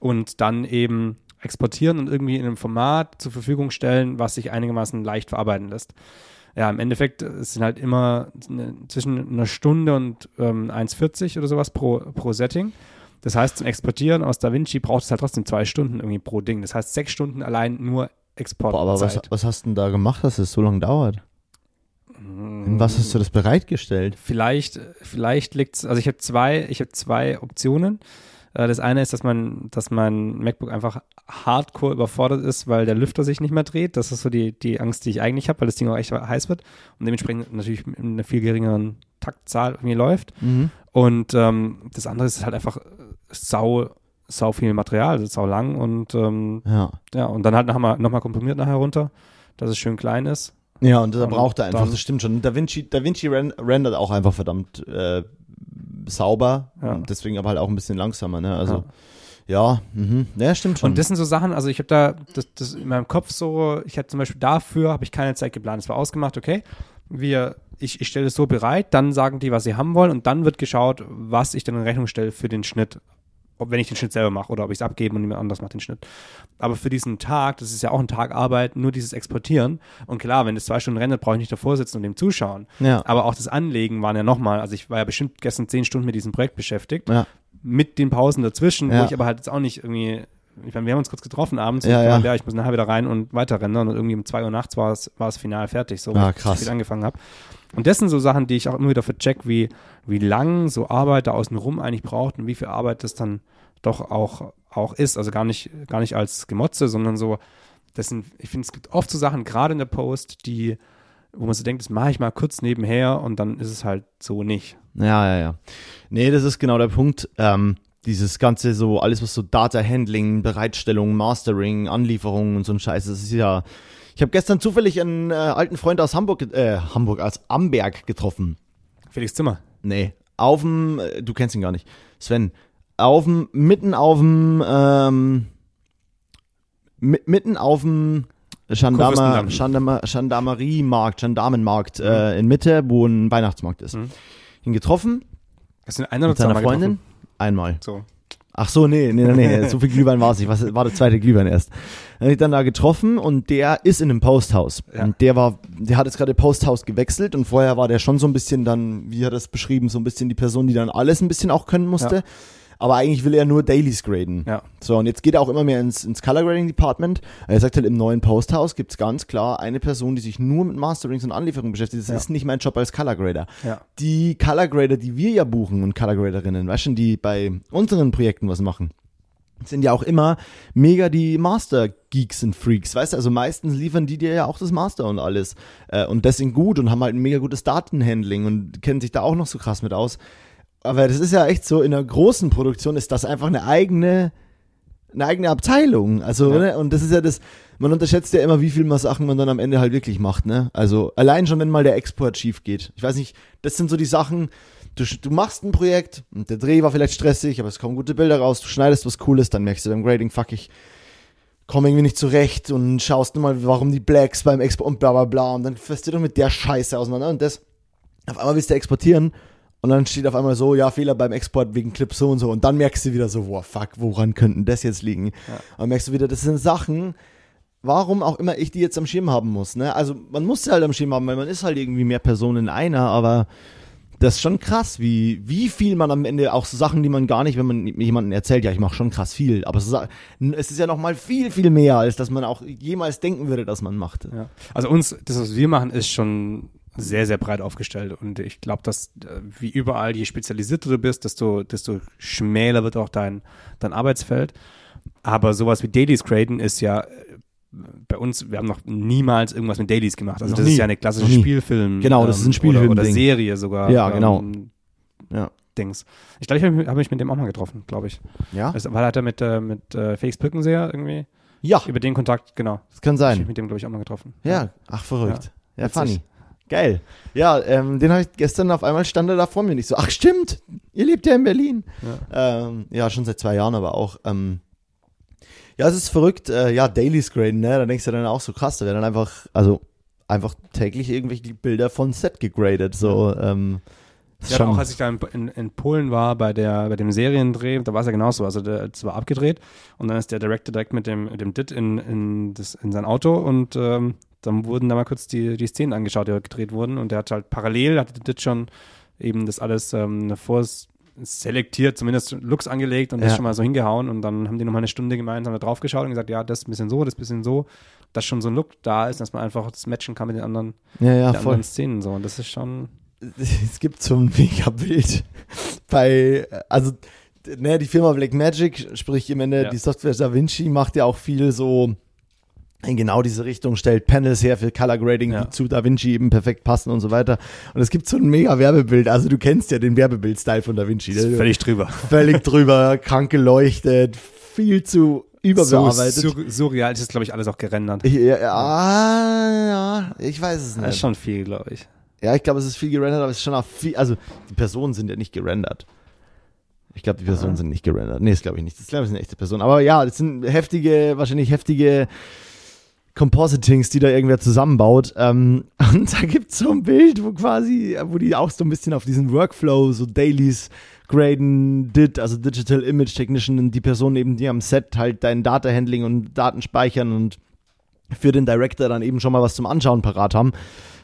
Und dann eben exportieren und irgendwie in einem Format zur Verfügung stellen, was sich einigermaßen leicht verarbeiten lässt. Ja, im Endeffekt es sind halt immer zwischen einer Stunde und ähm, 1,40 oder sowas pro, pro Setting. Das heißt, zum Exportieren aus DaVinci braucht es halt trotzdem zwei Stunden irgendwie pro Ding. Das heißt, sechs Stunden allein nur Export. Boah, aber was, was hast du denn da gemacht, dass es so lange dauert? In was hast du das bereitgestellt? Vielleicht, vielleicht liegt es, also ich habe zwei, ich habe zwei Optionen. Äh, das eine ist, dass mein, dass mein MacBook einfach hardcore überfordert ist, weil der Lüfter sich nicht mehr dreht. Das ist so die, die Angst, die ich eigentlich habe, weil das Ding auch echt heiß wird und dementsprechend natürlich in einer viel geringeren Taktzahl irgendwie läuft. Mhm. Und ähm, das andere ist halt einfach sau, sau viel Material, das ist sau lang und ähm, Ja. ja, und dann halt nochmal noch mal komprimiert nachher runter, dass es schön klein ist. Ja, und da braucht er einfach, das stimmt schon. Da Vinci, da Vinci ren rendert auch einfach verdammt äh, sauber, Ja. deswegen aber halt auch ein bisschen langsamer, ne? Also, ja, mhm. ja stimmt schon. Und das sind so Sachen, also ich habe da das, das in meinem Kopf so, ich habe zum Beispiel dafür habe ich keine Zeit geplant. Es war ausgemacht, okay, wir, ich, ich stelle es so bereit, dann sagen die, was sie haben wollen und dann wird geschaut, was ich dann in Rechnung stelle für den Schnitt. Ob wenn ich den Schnitt selber mache oder ob ich es abgebe und jemand anders macht den Schnitt. Aber für diesen Tag, das ist ja auch ein Tag Arbeit, nur dieses Exportieren. Und klar, wenn das zwei Stunden rennt, brauche ich nicht davor sitzen und dem zuschauen. ja. Aber auch das Anlegen waren ja nochmal, also ich war ja bestimmt gestern zehn Stunden mit diesem Projekt beschäftigt ja. mit den Pausen dazwischen, Ja. wo ich aber halt jetzt auch nicht irgendwie, ich meine, wir haben uns kurz getroffen abends Ja, und ja. ja. ich muss nachher wieder rein und weiter rendern und irgendwie um zwei Uhr nachts war es, war es final fertig, so Ah, ich krass. spät angefangen habe. Und das sind so Sachen, die ich auch immer wieder vercheck, wie, wie lang so Arbeit da außenrum eigentlich braucht und wie viel Arbeit das dann doch auch, auch ist. Also gar nicht, gar nicht als Gemotze, sondern so, das sind, ich finde, es gibt oft so Sachen, gerade in der Post, die, wo man so denkt, das mache ich mal kurz nebenher und dann ist es halt so nicht. Ja, ja, ja. Nee, das ist genau der Punkt. Ähm, dieses ganze so, alles was so Data Handling, Bereitstellung, Mastering, Anlieferung und so ein Scheiß, das ist ja. Ich habe gestern zufällig einen äh, alten Freund aus Hamburg, äh, Hamburg, aus Amberg getroffen. Felix Zimmer. Nee, auf dem, äh, du kennst ihn gar nicht. Sven, auf dem, mitten auf dem, ähm, mi- mitten auf dem Gendarmer. Gendarmer, Gendarmeriemarkt, Gendarmenmarkt äh, in Mitte, wo ein Weihnachtsmarkt ist. Mhm. Ihn getroffen Hast du einen oder mit seiner Freundin. getroffen? Einmal. So. Ach so, nee, nee, nee, nee. so viel Glühwein war es nicht. Was war der zweite Glühwein erst? Dann habe ich dann da getroffen und der ist in einem Posthaus. Ja. Und der war, der hat jetzt gerade Posthaus gewechselt und vorher war der schon so ein bisschen dann, wie hat er das beschrieben, so ein bisschen die Person, die dann alles ein bisschen auch können musste. Ja. Aber eigentlich will er nur Dailies graden. Ja. So, und jetzt geht er auch immer mehr ins, ins Color Grading Department. Er sagt halt, im neuen Posthaus gibt's ganz klar eine Person, die sich nur mit Masterings und Anlieferungen beschäftigt. Das Ja. ist nicht mein Job als Color Grader. Ja. Die Color Grader, die wir ja buchen und Color Graderinnen, weißt du, die bei unseren Projekten was machen, sind ja auch immer mega die Master-Geeks und Freaks, weißt du, also meistens liefern die dir ja auch das Master und alles äh, und das sind gut und haben halt ein mega gutes Datenhandling und kennen sich da auch noch so krass mit aus. Aber das ist ja echt so, in einer großen Produktion ist das einfach eine eigene, eine eigene Abteilung. Also, Ja. ne? und das ist ja das, man unterschätzt ja immer, wie viel mal Sachen man dann am Ende halt wirklich macht, ne? Also, allein schon, wenn mal der Export schief geht. Ich weiß nicht, das sind so die Sachen, du, du machst ein Projekt und der Dreh war vielleicht stressig, aber es kommen gute Bilder raus, du schneidest was Cooles, dann merkst du beim Grading, fuck, ich komme irgendwie nicht zurecht und schaust nur mal, warum die Blacks beim Export und bla bla bla und dann fährst du doch mit der Scheiße auseinander und das, auf einmal willst du exportieren und dann steht auf einmal so, ja, Fehler beim Export wegen Clip so und so und dann merkst du wieder so, wow, fuck, woran könnten das jetzt liegen? Und dann merkst du wieder, das sind Sachen, warum auch immer ich die jetzt am Schirm haben muss, ne? Also man muss sie halt am Schirm haben, weil man ist halt irgendwie mehr Personen in einer, aber das ist schon krass, wie, wie viel man am Ende auch so Sachen, die man gar nicht, wenn man jemandem erzählt, ja, ich mache schon krass viel, aber es ist ja noch mal viel, viel mehr, als dass man auch jemals denken würde, dass man macht. Ja. Also uns, das, was wir machen, ist schon sehr, sehr breit aufgestellt. Und ich glaube, dass äh, wie überall, je spezialisierter du bist, desto, desto schmäler wird auch dein, dein Arbeitsfeld. Aber sowas wie Dailies graden ist ja äh, bei uns, wir haben noch niemals irgendwas mit Dailies gemacht. Also Noch das nie. ist ja eine klassische. Spielfilm. Genau, das ist ein Spielfilm-Ding. Oder, oder Serie sogar. Ja, genau. ähm, Ja. Dings. Ich glaube, ich habe hab mich mit dem auch mal getroffen, glaube ich. Ja? Also, weil hat er mit, äh, mit äh, Felix Birkenseher irgendwie, Ja, über den Kontakt, genau. das kann Ich habe sein. mich mit dem, glaube ich, auch mal getroffen. Ja, ach verrückt. Ja, Witzig. funny. Geil. Ja, ähm, den habe ich gestern auf einmal stand er da vor mir nicht so. Ach stimmt, ihr lebt ja in Berlin. Ja, ähm, ja schon seit zwei Jahren, aber auch. Ähm, ja, es ist verrückt. Äh, ja, Dailies graden, ne? Da denkst du dann auch so krass. Da werden dann einfach, also einfach täglich irgendwelche Bilder von Set gegradet. So. Ähm, ist Ja, auch als ich da in, in, in Polen war bei der bei dem Seriendreh, da war es ja genauso. Also der, es war abgedreht und dann ist der Director direkt mit dem mit dem Dit in, in, das, in sein Auto und ähm, dann wurden da mal kurz die, die Szenen angeschaut, die dort gedreht wurden und der hat halt parallel, hatte Dit schon eben das alles ähm, vorselektiert, zumindest Looks angelegt und das Ja. schon mal so hingehauen und dann haben die nochmal eine Stunde gemeinsam da drauf geschaut und gesagt, ja, das ein bisschen so, das ein bisschen so, dass schon so ein Look da ist, dass man einfach das matchen kann mit den anderen, ja, ja, den voll. anderen Szenen so und das ist schon es gibt so ein mega Bild bei, also, ne, die Firma Blackmagic, sprich im Ende Ja. die Software Da Vinci macht ja auch viel so in genau diese Richtung, stellt Panels her für Color Grading, Ja. die zu Da Vinci eben perfekt passen und so weiter. Und es gibt so ein mega Werbebild, also du kennst ja den Werbebild-Style von Da Vinci. ist ne? völlig drüber. völlig drüber, krank geleuchtet, viel zu So überbearbeitet. sur surreal ist es, glaube ich, alles auch gerendert. ja, ja, ich weiß es Das ist nicht. schon viel, glaube ich. Ja, ich glaube, es ist viel gerendert, aber es ist schon auch viel. Also, die Personen sind ja nicht gerendert. Ich glaube, die Personen Ja. sind nicht gerendert. Nee, das glaube ich nicht. Das glaube ich sind echte Personen. Aber ja, das sind heftige, wahrscheinlich heftige Compositings, die da irgendwer zusammenbaut. Ähm, und da gibt es so ein Bild, wo quasi, wo die auch so ein bisschen auf diesen Workflow, so Dailies graden, did, also Digital Image Technician, und die Person eben, die am Set halt dein Data Handling und Daten speichern und für den Director dann eben schon mal was zum Anschauen parat haben.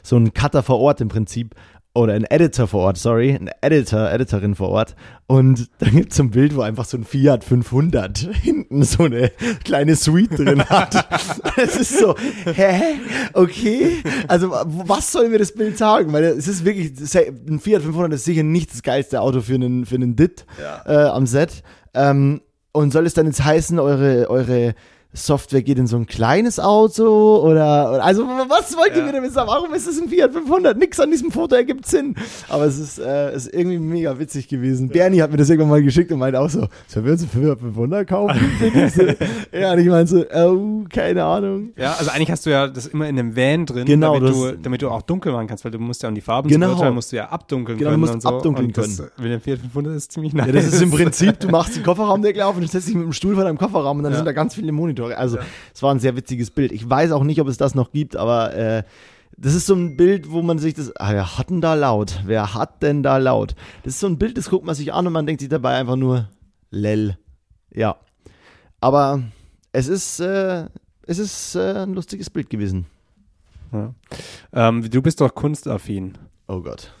So ein Cutter vor Ort im Prinzip. Oder ein Editor vor Ort, sorry. Ein Editor, Editorin vor Ort. Und da gibt es so ein Bild, wo einfach so ein Fiat 500 hinten so eine kleine Suite drin hat. Es ist so, hä? Okay. Also, was soll mir das Bild sagen? Weil es ist wirklich, ein Fiat 500 ist sicher nicht das geilste Auto für einen, für einen Dit äh, am Set. Ähm, und soll es dann jetzt heißen, eure, eure Software geht in so ein kleines Auto oder, also was wollt ihr Ja. mir damit sagen? Warum ist es ein Fiat 500? Nix an diesem Foto ergibt Sinn. Aber es ist, äh, ist irgendwie mega witzig gewesen. Bernie hat mir das irgendwann mal geschickt und meinte auch so, sollen wir uns ein Fiat 500 kaufen? ja, und ich meinte so, oh, keine Ahnung. Ja, also eigentlich hast du ja das immer in einem Van drin, Genau, damit, du, damit du auch dunkel machen kannst, weil du musst ja um die Farben Genau. zu musst du ja abdunkeln Genau, du können musst und so. abdunkeln und das, mit dem Fiat 500 ist ziemlich nice. Ja, das ist im Prinzip, du machst den Kofferraumdeckel auf und du setzt dich mit dem Stuhl vor deinem Kofferraum und dann Ja. sind da ganz viele Monitore. Also, es war ein sehr witziges Bild. Ich weiß auch nicht, ob es das noch gibt, aber äh, das ist so ein Bild, wo man sich das. Ah, wer hat denn da laut? Wer hat denn da laut? Das ist so ein Bild, das guckt man sich an und man denkt sich dabei einfach nur, lel. Ja. Aber es ist, äh, es ist äh, ein lustiges Bild gewesen. Ja. Ähm, du bist doch kunstaffin. Oh Gott.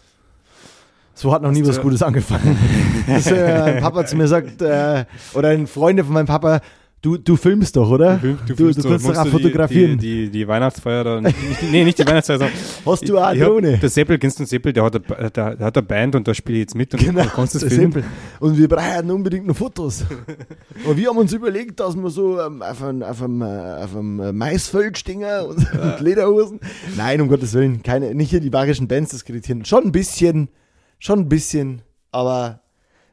So hat noch nie Hast was du- Gutes angefangen. Dass äh, Papa zu mir sagt, äh, oder ein Freunde von meinem Papa, du, du filmst doch, oder? Du, du, filmst kannst doch auch du fotografieren. Die, die, die Weihnachtsfeier da, nicht, nee, nicht die Weihnachtsfeier, sondern Hast du ich hab- Drohne? Der Seppel, kennst du den Seppel, der hat eine, der, der hat eine Band und da spiele ich jetzt mit und Genau, du kannst das filmen. simpel. Und wir brauchen unbedingt noch Fotos. und wir haben uns überlegt, dass wir so ähm, auf einem, auf einem, äh, auf einem äh, Maisfeld stehen und, und Lederhosen. Nein, um Gottes Willen, keine, nicht hier die bayerischen Bands diskreditieren. Schon ein bisschen, schon ein bisschen, aber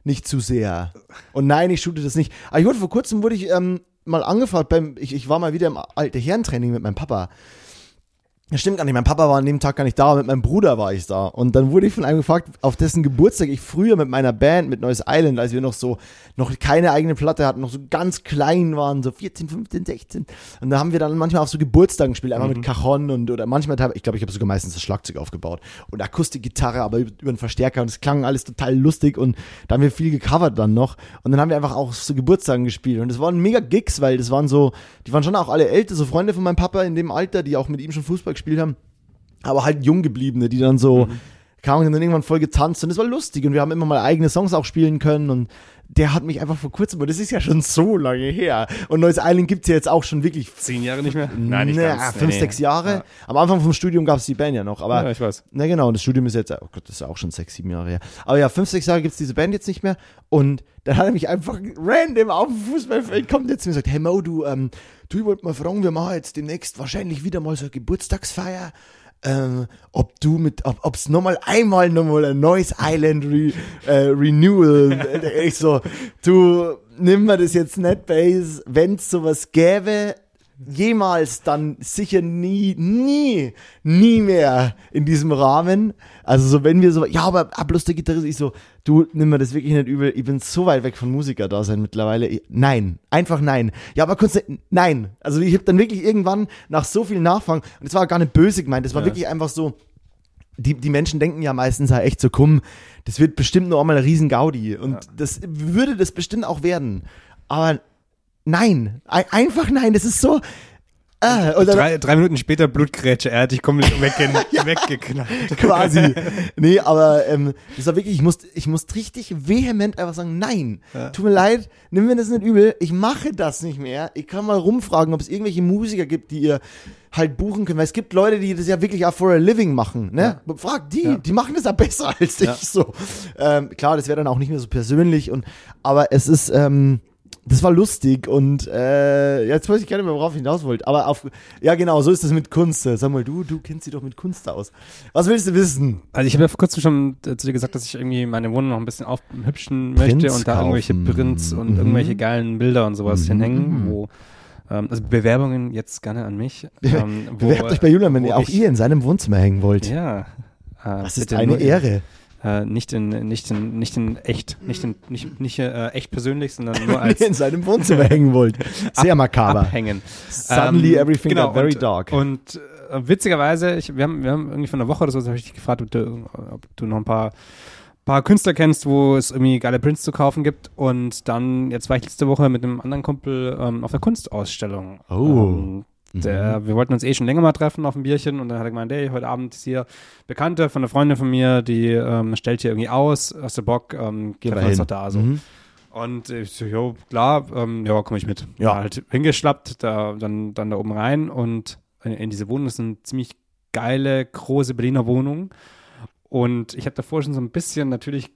nicht zu sehr. Und nein, ich shoote das nicht. Aber ich wurde vor kurzem wurde ich ähm, mal angefragt beim, ich, ich war mal wieder im alte Herrentraining mit meinem Papa. Das stimmt gar nicht. Mein Papa war an dem Tag gar nicht da, mit meinem Bruder war ich da. Und dann wurde ich von einem gefragt, auf dessen Geburtstag ich früher mit meiner Band, mit Neues Island, als wir noch so, noch keine eigene Platte hatten, noch so ganz klein waren, so 14, 15, 16. Und da haben wir dann manchmal auf so Geburtstagen gespielt, einfach mit Cajon und, oder manchmal, ich glaube, ich habe sogar meistens das Schlagzeug aufgebaut. Und Akustikgitarre, aber über, über einen Verstärker. Und es klang alles total lustig. Und da haben wir viel gecovert dann noch. Und dann haben wir einfach auch so Geburtstagen gespielt. Und das waren mega Gigs, weil das waren so, die waren schon auch alle älter, so Freunde von meinem Papa in dem Alter, die auch mit ihm schon Fußball gespielt haben aber halt Junggebliebene, die dann so kamen und dann irgendwann voll getanzt und es war lustig und wir haben immer mal eigene Songs auch spielen können und der hat mich einfach vor kurzem, und das ist ja schon so lange her und Neues Island gibt's ja jetzt auch schon wirklich Zehn Jahre nicht mehr? Nein, nicht na, ganz. fünf, Nee, sechs. Jahre. Ja. Am Anfang vom Studium gab's die Band ja noch, aber Ja, ich weiß. na genau, und das Studium ist jetzt, oh Gott, das ist ja auch schon sechs, sieben Jahre her. Aber ja, fünf, sechs Jahre gibt's diese Band jetzt nicht mehr. Und dann hat er mich einfach random auf dem Fußballfeld kommt jetzt und sagt, hey Mo, du, ähm, du, ich wollte mal fragen, wir machen jetzt demnächst wahrscheinlich wieder mal so eine Geburtstagsfeier. Ähm, ob du mit, ob ob's nochmal einmal nochmal ein neues Island Re, äh, Renewal. ich so, du, nimm mir das jetzt nicht, Base, wenn's sowas gäbe, jemals dann sicher nie, nie, nie mehr in diesem Rahmen. Also so, wenn wir so, ja, aber ah, bloß der Gitarrist, ich so, du, nimm mir das wirklich nicht übel, ich bin so weit weg von Musiker da sein mittlerweile. Ich, nein, einfach nein. Ja, aber kurz, nein. Also ich habe dann wirklich irgendwann nach so viel Nachfragen, und es war gar nicht böse gemeint, es war Ja. wirklich einfach so, die, die Menschen denken ja meistens halt echt so, komm, das wird bestimmt nur einmal ein riesen Gaudi. Und Ja. das würde das bestimmt auch werden. Aber nein, Ein- einfach nein, das ist so. Und dann, Drei, drei Minuten später Blutgrätsche, er hat dich komplett weggen, weggeknallt. quasi. Nee, aber ähm, das war wirklich, ich musste ich musste richtig vehement einfach sagen, nein, Ja. tut mir leid, nimm mir das nicht übel, ich mache das nicht mehr. Ich kann mal rumfragen, ob es irgendwelche Musiker gibt, die ihr halt buchen können, weil es gibt Leute, die das ja wirklich auch for a living machen, ne? Frag die, Ja. die machen das ja besser als ich Ja. so. Ähm, klar, das wäre dann auch nicht mehr so persönlich und aber es ist ähm, das war lustig und äh, jetzt weiß ich gar nicht mehr, worauf ich hinaus wollte. Aber auf, ja genau, so ist das mit Kunst. Sag mal, du, du kennst sie doch mit Kunst aus. Was willst du wissen? Also ich habe ja vor kurzem schon äh, zu dir gesagt, dass ich irgendwie meine Wohnung noch ein bisschen aufhübschen möchte Prints und da irgendwelche kaufen. Prints und Mhm. irgendwelche geilen Bilder und sowas Mhm. hinhängen, wo ähm, also Bewerbungen jetzt gerne an mich. Ähm, wo, Bewerbt euch bei Julian, wenn ihr auch ihr in seinem Wohnzimmer hängen wollt. Ja. Äh, das ist eine nur in- Ehre. Äh, nicht in nicht in nicht in echt, nicht in nicht nicht äh, echt persönlich, sondern nur als in seinem Wohnzimmer hängen wollt. Sehr makaber. abhängen. Suddenly Ähm, everything genau, got very und, dark. Und äh, witzigerweise, ich, wir, haben, wir haben irgendwie von einer Woche oder so, habe ich dich gefragt, ob du, ob du noch ein paar, paar Künstler kennst, wo es irgendwie geile Prints zu kaufen gibt. Und dann, jetzt war ich letzte Woche mit einem anderen Kumpel ähm, auf der Kunstausstellung. Oh. Ähm, der, Wir wollten uns eh schon länger mal treffen auf ein Bierchen und dann hat er gemeint, hey, heute Abend ist hier Bekannte von einer Freundin von mir, die ähm, stellt hier irgendwie aus, hast du Bock, ähm, gehen wir uns doch da. So. Mhm. Und ich so, jo, klar, ähm, ja, komme ich mit. Ja. Halt hingeschlappt, da, dann, dann da oben rein und in, in diese Wohnung. Das ist eine ziemlich geile, große Berliner Wohnung. Und ich habe davor schon so ein bisschen natürlich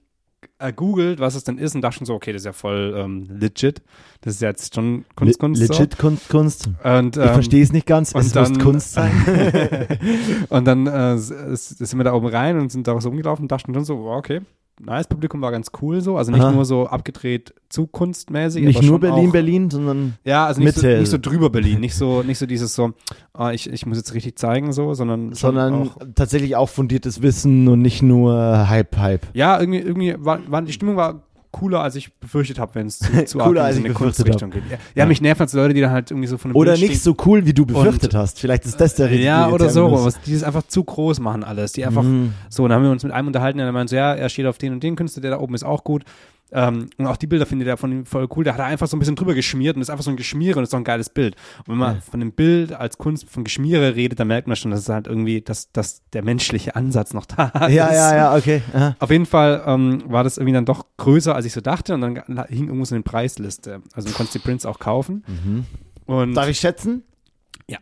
ergoogelt, was es denn ist und dachte schon so, okay, das ist ja voll ähm, legit. Das ist ja jetzt schon Kunst, Kunst. Legit Kunst, Kunst. So. Und, Ich ähm, verstehe es nicht ganz. Es muss dann- Kunst sein. und dann äh, sind wir da oben rein und sind da so rumgelaufen und dachten schon so, wow, nice, Publikum war ganz cool so. Also nicht Aha. nur so abgedreht zu kunstmäßig. nicht nur Berlin, auch, Berlin, sondern Ja, also nicht so, nicht so drüber Berlin, nicht so, nicht so dieses so, ah, ich, ich muss jetzt richtig zeigen so, sondern, sondern auch, tatsächlich auch fundiertes Wissen und nicht nur Hype, Hype. ja, irgendwie, irgendwie war, war, die Stimmung war cooler, als ich befürchtet habe, wenn es zu, zu Cooler, als in eine Kunstrichtung geht. Ja, ja, mich nerven so Leute, die dann halt irgendwie so von einem Oder Bild nicht stehen. so cool, wie du befürchtet Und- hast. Vielleicht ist das der richtige Ja, oder so, die es einfach zu groß machen alles, die einfach Mhm. So, dann haben wir uns mit einem unterhalten, der meinte so, ja, er steht auf den und den Künstler, der da oben ist auch gut. Ähm, und auch die Bilder findet er von ihm voll cool. Da hat er einfach so ein bisschen drüber geschmiert und ist einfach so ein Geschmiere und ist so ein geiles Bild. Und wenn man Ja. von dem Bild als Kunst von Geschmiere redet, dann merkt man schon, dass es halt irgendwie, dass, dass der menschliche Ansatz noch da ist. Ja, ja, ja, okay. Aha. Auf jeden Fall ähm, war das irgendwie dann doch größer, als ich so dachte. Und dann hing irgendwo so eine Preisliste. Also du konntest die Prints auch kaufen. Und Darf ich schätzen? Ja.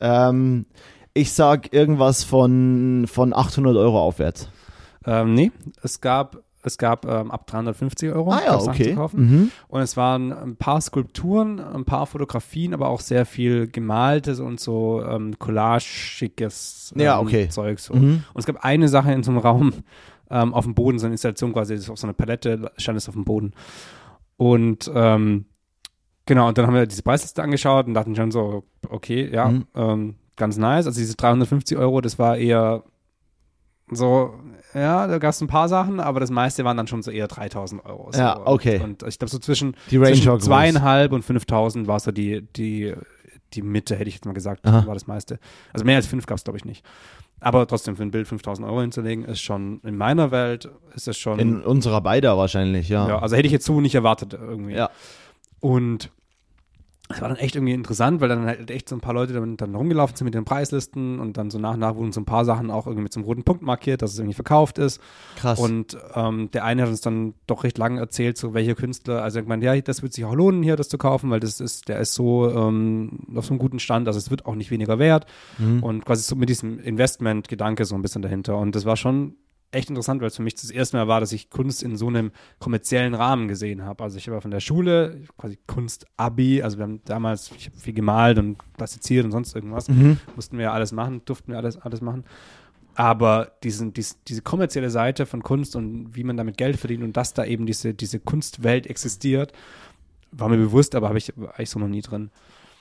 Ähm, ich sag irgendwas von, von 800 Euro aufwärts. ähm, nee, es gab, es gab ähm, ab 350 Euro Ah ja, okay. zu kaufen. Mhm. Und es waren ein paar Skulpturen, ein paar Fotografien, aber auch sehr viel gemaltes und so ähm, collagiges ähm, Ja, okay. Zeug. So. Mhm. Und es gab eine Sache in so einem Raum ähm, auf dem Boden, so eine Installation quasi, das ist auf so einer Palette stand es auf dem Boden. Und ähm, genau, und dann haben wir diese Preisliste angeschaut und dachten schon so, okay, ja, Mhm. ähm, ganz nice. Also diese 350 Euro, das war eher so, ja, da gab es ein paar Sachen, aber das meiste waren dann schon so eher 3000 Euro. So. Ja, okay. Und, und ich glaube so zwischen, Die Range zwischen zweieinhalb und 5000 war so die, die, die Mitte, hätte ich jetzt mal gesagt, Aha. war das meiste. Also mehr als fünf gab es, glaube ich, nicht. Aber trotzdem für ein Bild 5000 Euro hinzulegen, ist schon, in meiner Welt ist es schon, In unserer beider wahrscheinlich, ja. ja, also hätte ich jetzt so nicht erwartet irgendwie. Ja. Und es war dann echt irgendwie interessant, weil dann halt echt so ein paar Leute dann, dann rumgelaufen sind mit den Preislisten und dann so nach und nach wurden so ein paar Sachen auch irgendwie mit so einem roten Punkt markiert, dass es irgendwie verkauft ist. Krass. Und ähm, der eine hat uns dann doch recht lang erzählt, so welche Künstler, also hat gemeint, ja, das wird sich auch lohnen, hier das zu kaufen, weil das ist, der ist so ähm, auf so einem guten Stand, also es wird auch nicht weniger wert. Mhm. Und quasi so mit diesem Investment-Gedanke so ein bisschen dahinter. Und das war schon echt interessant, weil es für mich das erste Mal war, dass ich Kunst in so einem kommerziellen Rahmen gesehen habe. Also ich war von der Schule, quasi Kunst-Abi, also wir haben damals, ich habe viel gemalt und plastiziert und sonst irgendwas. Mhm. Mussten wir alles machen, durften wir alles, alles machen. Aber diesen, dies, diese kommerzielle Seite von Kunst und wie man damit Geld verdient und dass da eben diese, diese Kunstwelt existiert, war mir bewusst, aber habe ich, war ich so noch nie drin.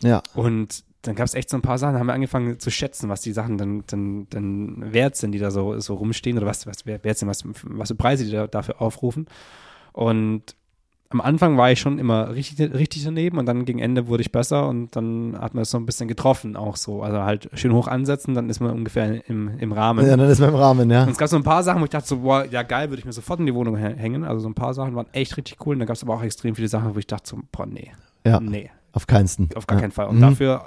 Ja. Und dann gab es echt so ein paar Sachen, da haben wir angefangen zu schätzen, was die Sachen dann, dann, dann wert sind, die da so, so rumstehen oder was, was wert sind, was, was für Preise die da dafür aufrufen. Und am Anfang war ich schon immer richtig, richtig daneben und dann gegen Ende wurde ich besser und dann hat man es so ein bisschen getroffen auch so. Also halt schön hoch ansetzen, dann ist man ungefähr im, im Rahmen. Ja, dann ist man im Rahmen, ja. Und es gab so ein paar Sachen, wo ich dachte so, boah, ja geil, würde ich mir sofort in die Wohnung hä- hängen. Also so ein paar Sachen waren echt richtig cool. Und dann gab es aber auch extrem viele Sachen, wo ich dachte so, boah, nee, Ja, nee, auf keinsten. auf gar ja. keinen Fall. Und Mhm. dafür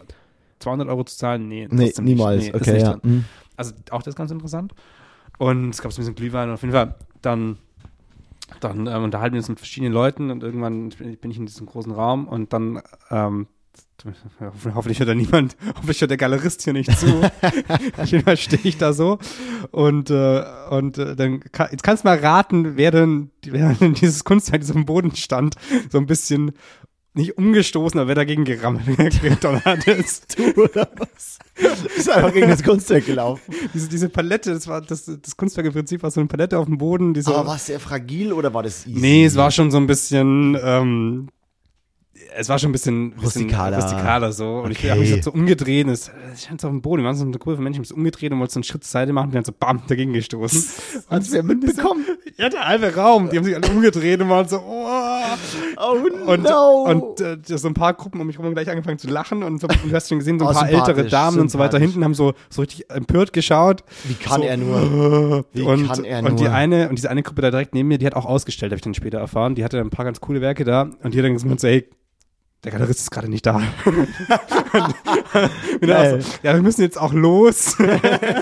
200 Euro zu zahlen, nee, Nee, niemals. Nee, ist okay, nicht ja. Mhm. Also auch das ist ganz interessant. Und es gab so ein bisschen Glühwein und auf jeden Fall dann, dann ähm, unterhalten wir uns mit verschiedenen Leuten und irgendwann bin ich in diesem großen Raum und dann ähm, ho- hoffentlich hört da niemand, hoffentlich hört der Galerist hier nicht zu. Auf jeden Fall stehe ich da so und, äh, und äh, dann kann, jetzt kannst du mal raten, wer denn, wer denn dieses Kunstwerk, das auf dem Boden stand, so ein bisschen nicht umgestoßen, aber wer dagegen gerammelt gedonnert ist. Du oder was? Ist einfach gegen das Kunstwerk gelaufen. Diese, diese Palette, das war das, das Kunstwerk im Prinzip war so eine Palette auf dem Boden, die so. Aber war es sehr fragil oder war das easy? nee, es war schon so ein bisschen, ähm, es war schon ein bisschen, bisschen Rustikaler. rustikaler so. Und ich Okay. habe mich so umgedreht, und es es stand so auf dem Boden. Wir waren so eine Gruppe von Menschen, ich umgedreht und wollte so einen Schritt zur Seite machen und dann so bam, dagegen gestoßen. Hat's wer mitbekommen? Ja, der halbe Raum, die haben sich alle umgedreht und waren so, oh. Oh Und, no! und äh, so ein paar Gruppen um mich herum haben gleich angefangen zu lachen und, so, und du hast schon gesehen, so ein Oh, paar ältere Damen und so weiter hinten haben so, so richtig empört geschaut. Wie kann so, er nur? Wie und, kann er und die nur? eine und diese eine Gruppe da direkt neben mir, die hat auch ausgestellt, habe ich dann später erfahren. Die hatte ein paar ganz coole Werke da und die hat dann gesagt, so, hey, der Galerist ist gerade nicht da. so, ja, wir müssen jetzt auch los.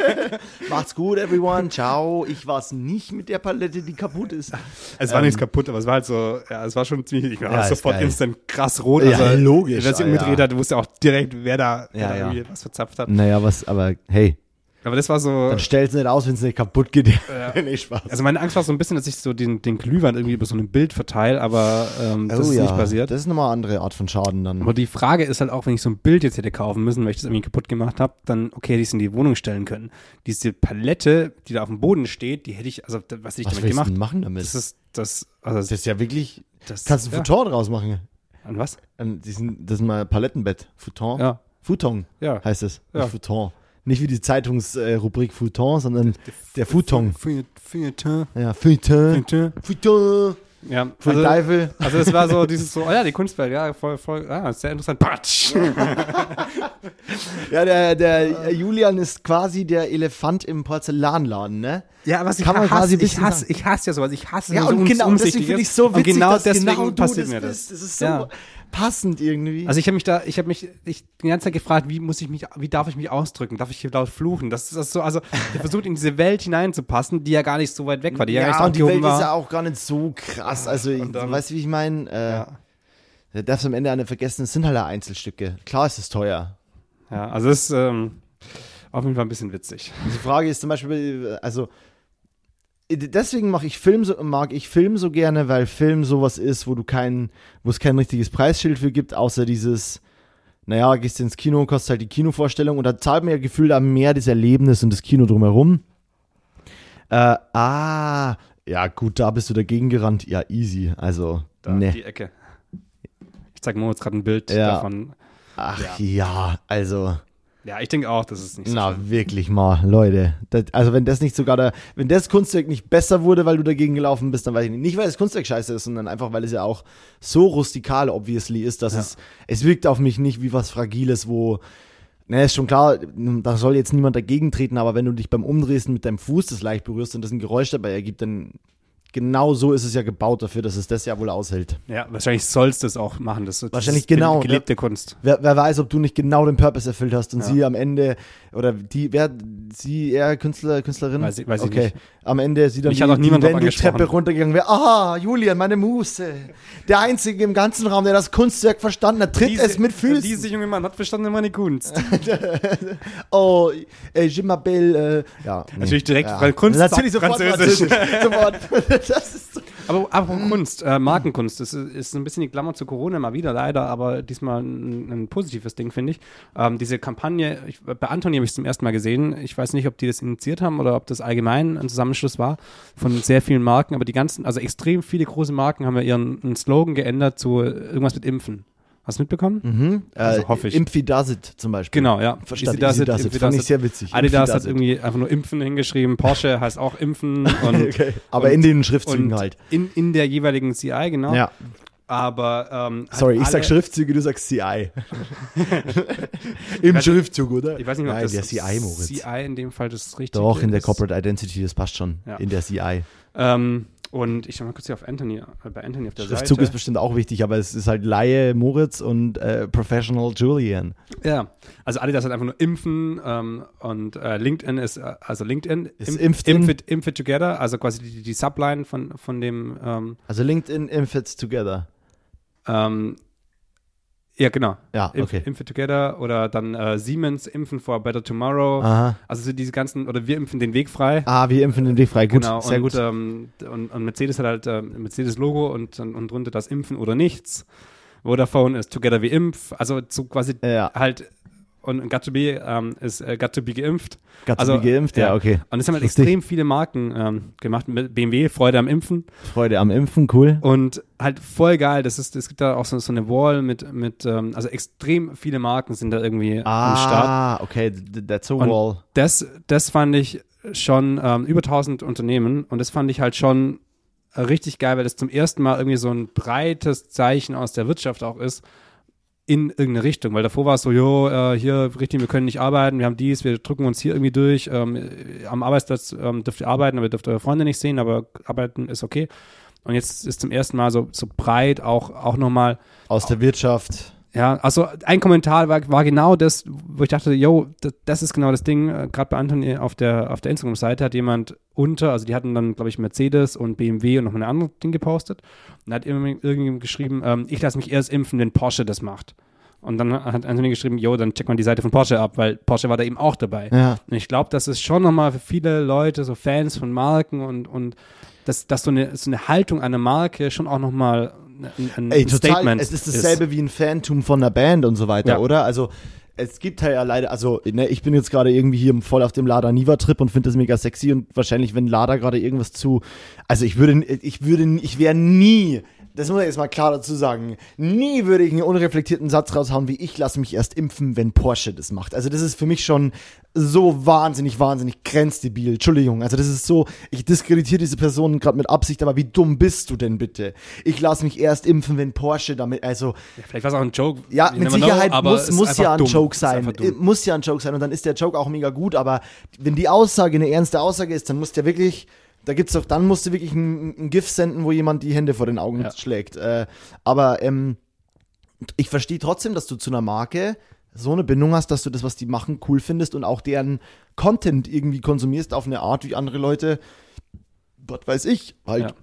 Macht's gut, everyone. Ciao. Ich war's nicht mit der Palette, die kaputt ist. es war Ähm, nichts kaputt, aber es war halt so, ja, es war schon ziemlich, ich war Ja, sofort geil. instant krass rot. Ja, also, logisch, Wer sich ja, umgedreht ja. hat, wusste auch direkt, wer da, wer da irgendwie was verzapft hat. Naja, was, aber hey, Aber das war so, dann stell's nicht aus, wenn's nicht kaputt geht. Ja. nee, Spaß. also meine Angst war so ein bisschen, dass ich so den, den Glühwein irgendwie über so ein Bild verteile, aber ähm, das oh ist ja, nicht passiert. Das ist nochmal eine andere Art von Schaden dann. Aber die Frage ist halt auch, wenn ich so ein Bild jetzt hätte kaufen müssen, weil ich das irgendwie kaputt gemacht habe, dann, okay, hätte ich es in die Wohnung stellen können. Diese Palette, die da auf dem Boden steht, die hätte ich, also was hätte ich was damit du gemacht? denn machen damit? Das ist, das, also Das ist ja wirklich, das, kannst du ein ja. Futon draus machen. An was? An diesen, das ist mal Palettenbett. Futon? Ja, Futon ja. heißt es. Ja. Futon. Nicht wie die Zeitungsrubrik Futon, sondern der Futon. Feuilleton. Ja, Futon. Feuilleton. Futon. Ja, also, Teufel. also es war so dieses so, oh ja, die Kunstwelt, ja, voll, voll, ah, sehr interessant. Patsch. Ja, der, der Julian ist quasi der Elefant im Porzellanladen, ne? Ja, was ich Kann man hasse, quasi ich hasse, ich hasse ja sowas, ich hasse Ja, so und uns- genau, und deswegen finde ich so witzig, und genau dass deswegen genau du passiert das mir das. Das ist so Ja. Passend irgendwie. Also ich habe mich da, ich habe mich ich, die ganze Zeit gefragt, wie muss ich mich, wie darf ich mich ausdrücken? Darf ich hier laut fluchen? Das ist das so, also der versucht in diese Welt hineinzupassen, die ja gar nicht so weit weg war, die ja, gar ja, nicht so und die Welt war. ist ja auch gar nicht so krass. Also, ich, dann- weißt du, wie ich meine? Äh, ja. Da darfst du am Ende eine vergessen, es sind halt Einzelstücke. Klar ist es teuer. ja, also es ist ähm, auf jeden Fall ein bisschen witzig. Die Frage ist zum Beispiel, also deswegen mache ich Film so, mag ich Film so gerne, weil Film sowas ist, wo du kein, wo es kein richtiges Preisschild für gibt, außer dieses, naja, gehst ins Kino, kostet halt die Kinovorstellung und da zahlt man ja gefühlt am mehr das Erlebnis und das Kino drumherum. Äh, ah, ja gut, da bist du dagegen gerannt. Ja, easy. Also, Da, ne. die Ecke. Ich zeige Moritz gerade ein Bild Ja. davon. Ach ja, also. Ja, ich denke auch, das ist nicht so Na, schlimm. wirklich mal, Leute. Das, also, wenn das nicht sogar da, wenn das Kunstwerk nicht besser wurde, weil du dagegen gelaufen bist, dann weiß ich nicht. Nicht, weil das Kunstwerk scheiße ist, sondern einfach, weil es ja auch so rustikal, obviously, ist, dass Ja. es, es wirkt auf mich nicht wie was Fragiles, wo, ne, ist schon klar, da soll jetzt niemand dagegen treten, aber wenn du dich beim Umdrehen mit deinem Fuß das leicht berührst und das ein Geräusch dabei ergibt, dann genau so ist es ja gebaut dafür, dass es das ja wohl aushält. Ja, wahrscheinlich sollst du es auch machen. Das, das Wahrscheinlich ist genau, Gelebte Kunst. Wer, wer weiß, ob du nicht genau den Purpose erfüllt hast und Ja. sie am Ende, oder die, wer, sie eher Künstler, Künstlerin? Weiß ich- weiß ich okay. nicht. Am Ende sie dann Mich hat auch niemand die Wendeltreppe angesprochen. runtergegangen wäre. Ah, Julian, meine Muse. Der Einzige im ganzen Raum, der das Kunstwerk verstanden hat, tritt es mit Füßen. Diese junge Mann hat verstanden meine Kunst. oh, äh, je m'appelle, äh, ja. nee. Natürlich direkt, ja. weil Kunst ist Natürlich sofort Französisch. Französisch. sofort. Das ist so. Aber apropos Kunst, äh, Markenkunst, das ist, ist ein bisschen die Klammer zu Corona mal wieder, leider, aber diesmal ein, ein positives Ding, finde ich. Ähm, diese Kampagne, ich, bei Antoni habe ich es zum ersten Mal gesehen. Ich weiß nicht, ob die das initiiert haben oder ob das allgemein ein Zusammenschluss war von sehr vielen Marken, aber die ganzen, also extrem viele große Marken haben ja ihren Slogan geändert zu irgendwas mit Impfen. Hast du mitbekommen? Mhm. Also äh, hoffe ich. Impfi does it zum Beispiel. Genau, ja. Verstanden. Easy does Easy it, does it. Impfi Fand ich sehr witzig. Adidas hat irgendwie einfach nur Impfen hingeschrieben, Porsche heißt auch Impfen und, Okay. Aber und- in den Schriftzügen halt. in, in der jeweiligen CI, genau. Ja. Aber ähm, halt Sorry, ich alle- sag Schriftzüge, du sagst CI. Im Schriftzug, oder? Ich weiß nicht, ob Nein, das der CI, Moritz. CI in dem Fall das richtige Doch, in der ist. Corporate Identity, das passt schon. Ja. In der CI. Ähm, und ich schau mal kurz hier auf Anthony, äh, bei Anthony auf der Schriftzug Seite. ist bestimmt auch wichtig, aber es ist halt Laie Moritz und äh, Professional Julian. ja, also Adidas hat einfach nur Impfen ähm, und äh, LinkedIn ist, äh, also LinkedIn Ist Imp-. Impf it, Impf it Together, also quasi die, die Subline von, von dem ähm, Also LinkedIn Infits Together. ähm, ja, genau. Ja, okay. Impf it Together oder dann äh, Siemens Impfen for a Better Tomorrow. Aha. Also so diese ganzen, oder wir impfen den Weg frei. Ah, wir impfen den Weg frei. Gut, genau, sehr und, gut. Ähm, und, und Mercedes hat halt ein Mercedes-Logo und, und, und drunter das Impfen oder nichts. Vodafone ist Together wie Impf. Also so quasi Ja. halt und Got to be ähm, ist äh, Got to be geimpft. Got to also, be geimpft, ja, okay. Und es haben halt Lustig. extrem viele Marken ähm, gemacht. Mit BMW, Freude am Impfen. Freude am Impfen, cool. Und halt voll geil. Das ist, es gibt da auch so, so eine Wall mit, mit ähm, also extrem viele Marken sind da irgendwie am Start. Ah, okay, th- that's a Und wall. das, das fand ich schon ähm, über 1000 Unternehmen und das fand ich halt schon richtig geil, weil das zum ersten Mal irgendwie so ein breites Zeichen aus der Wirtschaft auch ist in irgendeine Richtung, weil davor war es so, jo, äh, hier richtig, wir können nicht arbeiten, wir haben dies, wir drücken uns hier irgendwie durch, ähm, äh, am Arbeitsplatz ähm, dürft ihr arbeiten, aber ihr dürft eure Freunde nicht sehen, aber arbeiten ist okay. Und jetzt ist zum ersten Mal so, so breit auch, auch nochmal Aus der Wirtschaft. Ja, also ein Kommentar war, war genau das, wo ich dachte, yo, das, das ist genau das Ding. Äh, Gerade bei Anthony auf der, auf der Instagram-Seite hat jemand unter, also die hatten dann, glaube ich, Mercedes und BMW und noch ein anderes Ding gepostet. Und hat irgendjemand geschrieben, ähm, ich lasse mich erst impfen, wenn Porsche das macht. Und dann hat Anthony geschrieben, yo, dann check mal die Seite von Porsche ab, weil Porsche war da eben auch dabei. Ja. Und ich glaube, das ist schon nochmal für viele Leute, so Fans von Marken und, und dass, dass so, eine, so eine Haltung einer Marke schon auch nochmal ein, Ey, total. Statement es ist dasselbe wie ein Phantom von einer Band und so weiter, Ja. oder? Also es gibt halt ja leider, also ne, ich bin jetzt gerade irgendwie hier voll auf dem Lada Niva Trip und finde das mega sexy und wahrscheinlich wenn Lada gerade irgendwas zu, also ich würde, ich würde, ich wäre nie das muss ich jetzt mal klar dazu sagen. Nie würde ich einen unreflektierten Satz raushauen, wie ich lasse mich erst impfen, wenn Porsche das macht. Also das ist für mich schon so wahnsinnig, wahnsinnig grenzdebil. Entschuldigung. Also das ist so, ich diskreditiere diese Person gerade mit Absicht, aber wie dumm bist du denn bitte? Ich lasse mich erst impfen, wenn Porsche damit, also. Ja, vielleicht war es auch ein Joke. Ja, mit Sicherheit know, muss, muss ja ein dumm. Joke sein. Muss ja ein Joke sein und dann ist der Joke auch mega gut, aber wenn die Aussage eine ernste Aussage ist, dann muss der wirklich da gibt's doch, dann musst du wirklich ein, ein GIF senden, wo jemand die Hände vor den Augen ja. schlägt. Äh, aber ähm, ich verstehe trotzdem, dass du zu einer Marke so eine Bindung hast, dass du das, was die machen, cool findest und auch deren Content irgendwie konsumierst auf eine Art, wie andere Leute, was weiß ich, halt ja.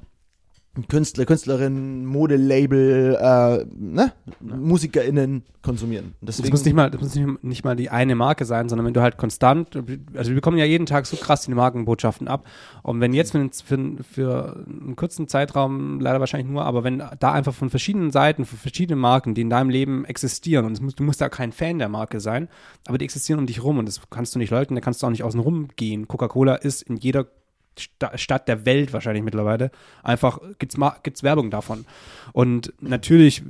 Künstler, Künstlerinnen, Modelabel, äh, ne? Ja. MusikerInnen konsumieren. Deswegen, das muss, nicht mal, das muss nicht, nicht, mal die eine Marke sein, sondern wenn du halt konstant, also wir bekommen ja jeden Tag so krass die Markenbotschaften ab. Und wenn jetzt für, für, für einen kurzen Zeitraum, leider wahrscheinlich nur, aber wenn da einfach von verschiedenen Seiten, von verschiedenen Marken, die in deinem Leben existieren, und muss, du musst da kein Fan der Marke sein, aber die existieren um dich rum und das kannst du nicht leugnen, da kannst du auch nicht außen rum gehen. Coca-Cola ist in jeder Stadt der Welt wahrscheinlich mittlerweile. Einfach gibt's gibt's Werbung davon. Und natürlich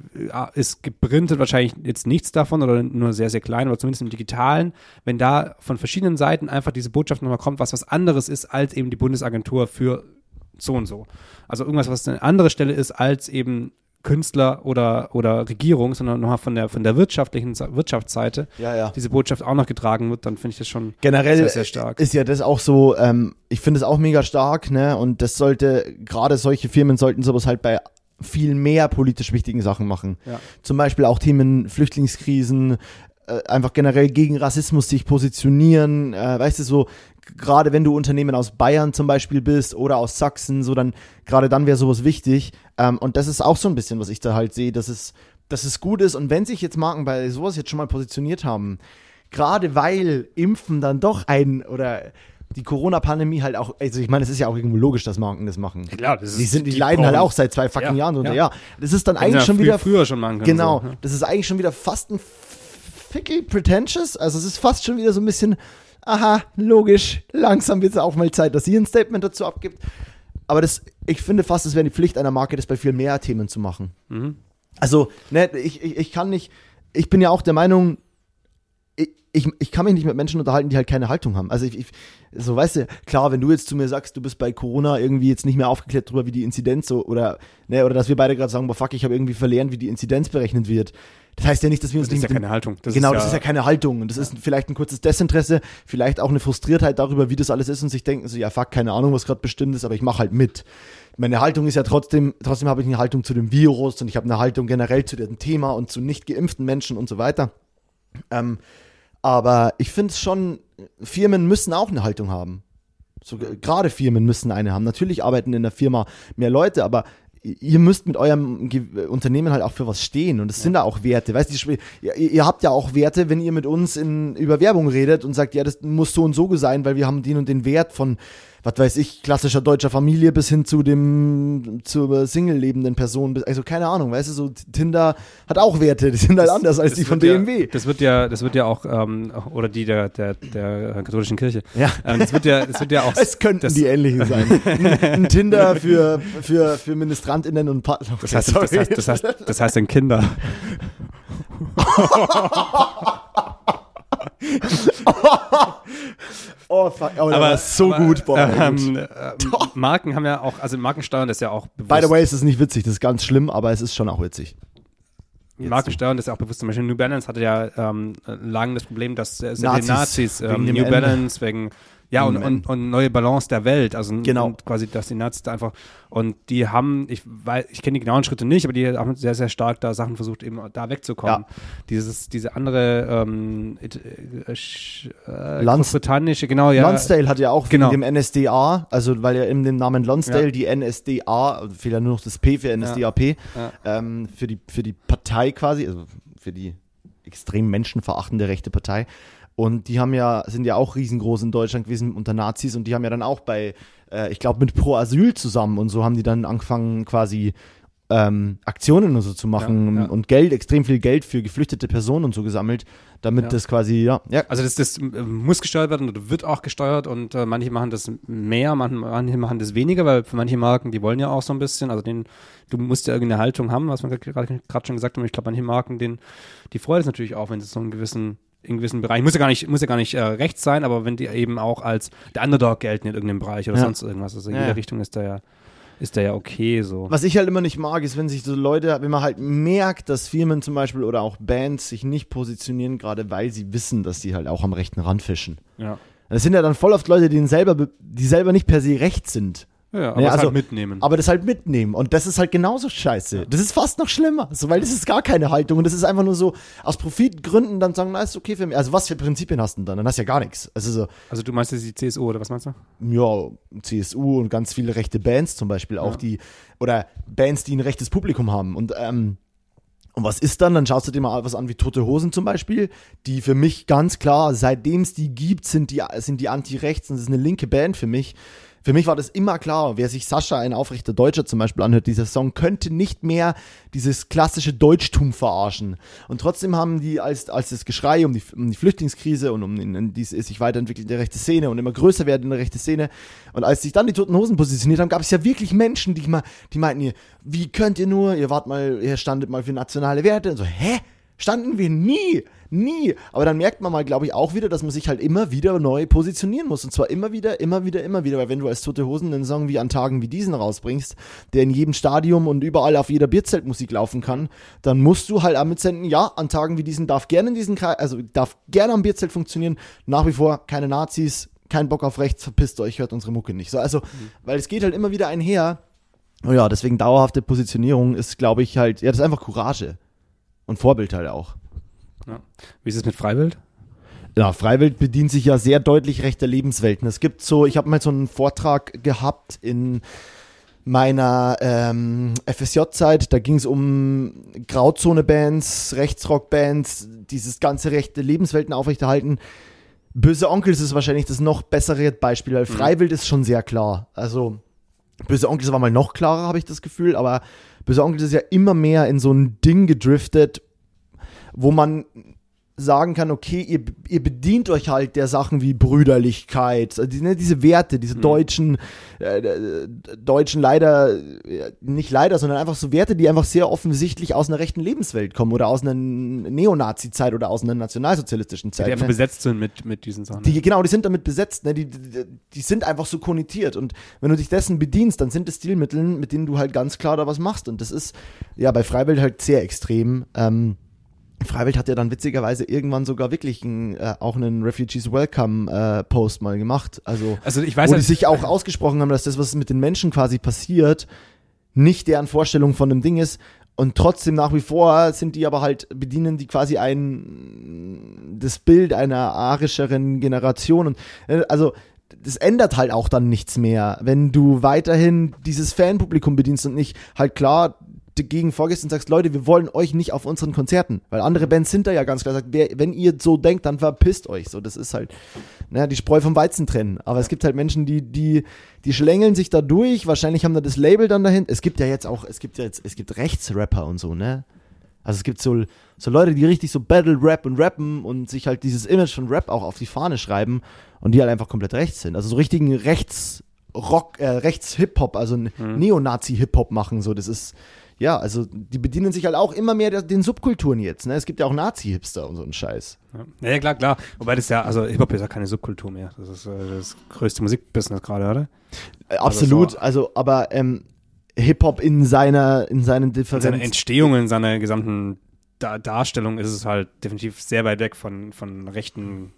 ist geprintet wahrscheinlich jetzt nichts davon oder nur sehr, sehr klein, aber zumindest im Digitalen, wenn da von verschiedenen Seiten einfach diese Botschaft nochmal kommt, was was anderes ist als eben die Bundesagentur für so und so. Also irgendwas, was eine andere Stelle ist als eben Künstler oder, oder Regierung, sondern nochmal von der, von der wirtschaftlichen Wirtschaftsseite ja, ja. diese Botschaft auch noch getragen wird, dann finde ich das schon Generell sehr, sehr stark. Ist ja das auch so, ähm, ich finde es auch mega stark, ne? Und das sollte, gerade solche Firmen sollten sowas halt bei viel mehr politisch wichtigen Sachen machen. Ja. Zum Beispiel auch Themen Flüchtlingskrisen, äh, einfach generell gegen Rassismus sich positionieren, äh, weißt du, so gerade wenn du Unternehmen aus Bayern zum Beispiel bist oder aus Sachsen, so dann, gerade dann wäre sowas wichtig. Ähm, und das ist auch so ein bisschen, was ich da halt sehe, dass es, dass es gut ist. Und wenn sich jetzt Marken bei sowas jetzt schon mal positioniert haben, gerade weil Impfen dann doch ein oder die Corona-Pandemie halt auch, also ich meine, es ist ja auch irgendwo logisch, dass Marken das machen. Klar, das ist die, sind, die, die leiden halt auch seit zwei fucking ja, Jahren drunter. Ja. ja, das ist dann eigentlich ja schon wieder. Früher schon machen können. Genau, so, das ist eigentlich schon wieder fast ein ficky pretentious. Also es ist fast schon wieder so ein bisschen aha, logisch, langsam wird es auch mal Zeit, dass sie ein Statement dazu abgibt. Aber das, ich finde fast, es wäre die Pflicht einer Marke, das bei viel mehr Themen zu machen. Mhm. Also, ne, ich, ich, ich kann nicht, ich bin ja auch der Meinung, ich, ich, kann mich nicht mit Menschen unterhalten, die halt keine Haltung haben. Also ich, ich, so weißt du, klar, wenn du jetzt zu mir sagst, du bist bei Corona irgendwie jetzt nicht mehr aufgeklärt darüber, wie die Inzidenz so oder ne, oder dass wir beide gerade sagen, boah, fuck, ich habe irgendwie verlernt, wie die Inzidenz berechnet wird. Das heißt ja nicht, dass wir uns das nicht. Das ist ja keine Haltung. Das genau, ist ja, das ist ja keine Haltung. Und das ja. ist vielleicht ein kurzes Desinteresse, vielleicht auch eine Frustriertheit darüber, wie das alles ist und sich denken so, ja, fuck, keine Ahnung, was gerade bestimmt ist, aber ich mache halt mit. Meine Haltung ist ja trotzdem, trotzdem habe ich eine Haltung zu dem Virus und ich habe eine Haltung generell zu dem Thema und zu nicht geimpften Menschen und so weiter. Ähm, aber ich finde es schon, Firmen müssen auch eine Haltung haben. So, gerade Firmen müssen eine haben. Natürlich arbeiten in der Firma mehr Leute, aber ihr müsst mit eurem Unternehmen halt auch für was stehen und es ja. sind da auch Werte. Weißt du, ihr, ihr, habt ja auch Werte, wenn ihr mit uns in, über Werbung redet und sagt, ja, das muss so und so sein, weil wir haben den und den Wert von was weiß ich, klassischer deutscher Familie bis hin zu dem, zur Single lebenden Person. Also keine Ahnung, weißt du, so Tinder hat auch Werte, die sind halt das, anders als die von BMW. Ja, das wird ja, das wird ja auch, ähm, oder die der, der, der katholischen Kirche. Ja. Ähm, das wird ja, das wird ja auch. es könnten das, die ähnlichen sein. ein, ein, Tinder für, für, für MinistrantInnen und Partner. Das heißt, das heißt, das heißt, das heißt ein Kinder. oh, fuck. Oh, aber so aber, gut, boah. Ähm, äh, Marken haben ja auch, also Markensteuern ist ja auch bewusst. By the way, ist es nicht witzig, das ist ganz schlimm, aber es ist schon auch witzig. Markensteuern ist ja auch bewusst. Zum Beispiel New Balance hatte ja ähm, lange das Problem, dass sehr Nazis, Nazis ähm, New Balance wegen ja, und, und, und, neue Balance der Welt. Also genau. quasi, dass die Nazis da einfach und die haben, ich weiß, ich kenne die genauen Schritte nicht, aber die haben sehr, sehr stark da Sachen versucht, eben da wegzukommen. Ja. Dieses, diese andere ähm, äh, äh, britannische, genau, ja. Lonsdale hat ja auch genau. dem NSDA, also weil ja in dem Namen Lonsdale ja. die NSDA, fehlt ja nur noch das P für NSDAP, ja. ähm, für, die, für die Partei quasi, also für die extrem menschenverachtende rechte Partei, und die haben ja, sind ja auch riesengroß in Deutschland gewesen unter Nazis und die haben ja dann auch bei, äh, ich glaube, mit Pro Asyl zusammen und so haben die dann angefangen, quasi ähm, Aktionen und so zu machen Ja, ja. und Geld, extrem viel Geld für geflüchtete Personen und so gesammelt, damit Ja. das quasi, ja, ja, Also das, das äh, muss gesteuert werden oder wird auch gesteuert und äh, manche machen das mehr, manche, manche machen das weniger, weil für manche Marken, die wollen ja auch so ein bisschen, also den, du musst ja irgendeine Haltung haben, was wir gerade schon gesagt haben. Ich glaube, manche Marken, den, die freut es natürlich auch, wenn es so einen gewissen in gewissen Bereichen, muss ja gar nicht, muss ja gar nicht äh, rechts sein, aber wenn die eben auch als der Underdog gelten in irgendeinem Bereich oder Ja. sonst irgendwas. Also in Ja, jeder. Richtung ist der ja, ist der ja okay so. Was ich halt immer nicht mag, ist, wenn sich so Leute, wenn man halt merkt, dass Firmen zum Beispiel oder auch Bands sich nicht positionieren, gerade weil sie wissen, dass die halt auch am rechten Rand fischen. Ja. Das sind ja dann voll oft Leute, die selber, be- die selber nicht per se recht sind. Ja, aber Ja, es also- halt mitnehmen. Aber das halt mitnehmen. Und das ist halt genauso scheiße. Das ist fast noch schlimmer. So, weil das ist gar keine Haltung. Und das ist einfach nur so, aus Profitgründen dann sagen, na, ist okay für mich. Also was für Prinzipien hast du denn dann? Dann hast du ja gar nichts. Also so, also du meinst jetzt die CSU oder was meinst du? ja, CSU und ganz viele rechte Bands zum Beispiel auch, Ja. die, oder Bands, die ein rechtes Publikum haben. Und, ähm, und was ist dann? Dann schaust du dir mal was an wie Tote Hosen zum Beispiel, die für mich ganz klar, seitdem es die gibt, sind die, sind die anti-rechts und das ist eine linke Band für mich. Für mich war das immer klar, wer sich Sascha, ein aufrechter Deutscher zum Beispiel anhört, dieser Song könnte nicht mehr dieses klassische Deutschtum verarschen. Und trotzdem haben die als, als das Geschrei um die, um die Flüchtlingskrise und um die, die sich weiterentwickelnde rechte Szene und immer größer werdende rechte Szene und als sich dann die Toten Hosen positioniert haben, gab es ja wirklich Menschen, die, mal, die meinten, ihr, wie könnt ihr nur, ihr wart mal, ihr standet mal für nationale Werte und so, hä? Standen wir nie, nie. Aber dann merkt man mal, glaube ich, auch wieder, dass man sich halt immer wieder neu positionieren muss. Und zwar immer wieder, immer wieder, immer wieder. Weil wenn du als Tote Hosen einen Song wie an Tagen wie diesen rausbringst, der in jedem Stadium und überall auf jeder Bierzeltmusik laufen kann, dann musst du halt auch mitsenden, ja, an Tagen wie diesen darf gerne in diesen Kreis, also darf gerne am Bierzelt funktionieren. Nach wie vor keine Nazis, kein Bock auf rechts, verpisst euch, hört unsere Mucke nicht. So, also, weil es geht halt immer wieder einher. Oh ja, deswegen dauerhafte Positionierung ist, glaube ich, halt, ja, das ist einfach Courage. Und Vorbild halt auch. Ja. Wie ist es mit Freiwild? Ja, Freiwild bedient sich ja sehr deutlich rechter Lebenswelten. Es gibt so, ich habe mal so einen Vortrag gehabt in meiner ähm, FSJ-Zeit, da ging es um Grauzone-Bands, Rechtsrock-Bands, dieses ganze rechte Lebenswelten aufrechterhalten. Böse Onkels ist wahrscheinlich das noch bessere Beispiel, weil Freiwild ist schon sehr klar. Also Böse Onkels war mal noch klarer, habe ich das Gefühl, aber Böse Onkels ist ja immer mehr in so ein Ding gedriftet, wo man sagen kann, okay, ihr, ihr bedient euch halt der Sachen wie Brüderlichkeit, also die, ne, diese Werte, diese deutschen, äh, äh, deutschen leider, äh, nicht leider, sondern einfach so Werte, die einfach sehr offensichtlich aus einer rechten Lebenswelt kommen oder aus einer Neonazi-Zeit oder aus einer nationalsozialistischen Zeit. Die einfach ne? besetzt sind mit, mit diesen Sachen. Die, genau, die sind damit besetzt, ne? die, die, die sind einfach so konnotiert und wenn du dich dessen bedienst, dann sind es Stilmittel, mit denen du halt ganz klar da was machst und das ist ja bei Freiwild halt sehr extrem. Ähm, Freiwild hat ja dann witzigerweise irgendwann sogar wirklich ein, äh, auch einen Refugees Welcome äh, Post mal gemacht, also also ich weiß wo die sich auch ausgesprochen haben, dass das, was mit den Menschen quasi passiert, nicht deren Vorstellung von dem Ding ist. Und trotzdem nach wie vor sind die aber halt, bedienen die quasi ein, das Bild einer arischeren Generation. Und, äh, also, das ändert halt auch dann nichts mehr, wenn du weiterhin dieses Fanpublikum bedienst und nicht halt klar dagegen vorgehst und sagst, Leute, wir wollen euch nicht auf unseren Konzerten, weil andere Bands sind da ja ganz klar, sagt, wer, wenn ihr so denkt, dann verpisst euch. So, das ist halt, naja, die Spreu vom Weizen trennen. Aber es gibt halt Menschen, die, die, die schlängeln sich da durch, wahrscheinlich haben da das Label dann dahin. Es gibt ja jetzt auch, es gibt ja jetzt, es gibt Rechtsrapper und so, ne? Also es gibt so, so Leute, die richtig so Battle Rap und rappen und sich halt dieses Image von Rap auch auf die Fahne schreiben und die halt einfach komplett rechts sind. Also so richtigen Rechts Rock, äh, Rechts Hip Hop, also Mhm. Neonazi Hip Hop machen. So, das ist ja, also die bedienen sich halt auch immer mehr den Subkulturen jetzt. Ne? Es gibt ja auch Nazi-Hipster und so einen Scheiß. ja, ja, klar, klar. Wobei das ja, also Hip-Hop ist ja keine Subkultur mehr. Das ist äh, das größte Musikbusiness gerade, oder? Äh, absolut. so- Also, aber ähm, Hip Hop in seiner in seinen In Differenzen. seiner Entstehung, in seiner gesamten da Darstellung ist es halt definitiv sehr weit weg von, von rechten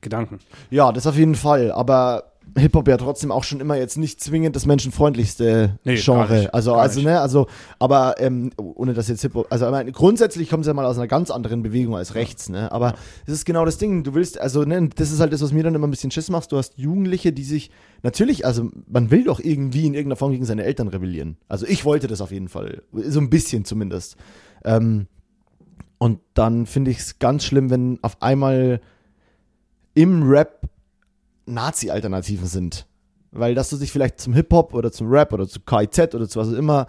Gedanken. Ja, das auf jeden Fall. Aber Hip-Hop ja trotzdem auch schon immer jetzt nicht zwingend das menschenfreundlichste Nee, Genre. nicht, also, also, ne, also, aber ähm, ohne dass jetzt Hip-Hop, also ich meine, grundsätzlich kommt es ja mal aus einer ganz anderen Bewegung als rechts, ne? Aber es ist genau das Ding, du willst, also, ne, das ist halt das, was mir dann immer ein bisschen Schiss macht. Du hast Jugendliche, die sich, natürlich, also man will doch irgendwie in irgendeiner Form gegen seine Eltern rebellieren. Also ich wollte das auf jeden Fall. So ein bisschen zumindest. Ähm, und dann finde ich es ganz schlimm, wenn auf einmal im Rap Nazi-Alternativen sind. Weil dass du dich vielleicht zum Hip-Hop oder zum Rap oder zu KIZ oder zu was auch immer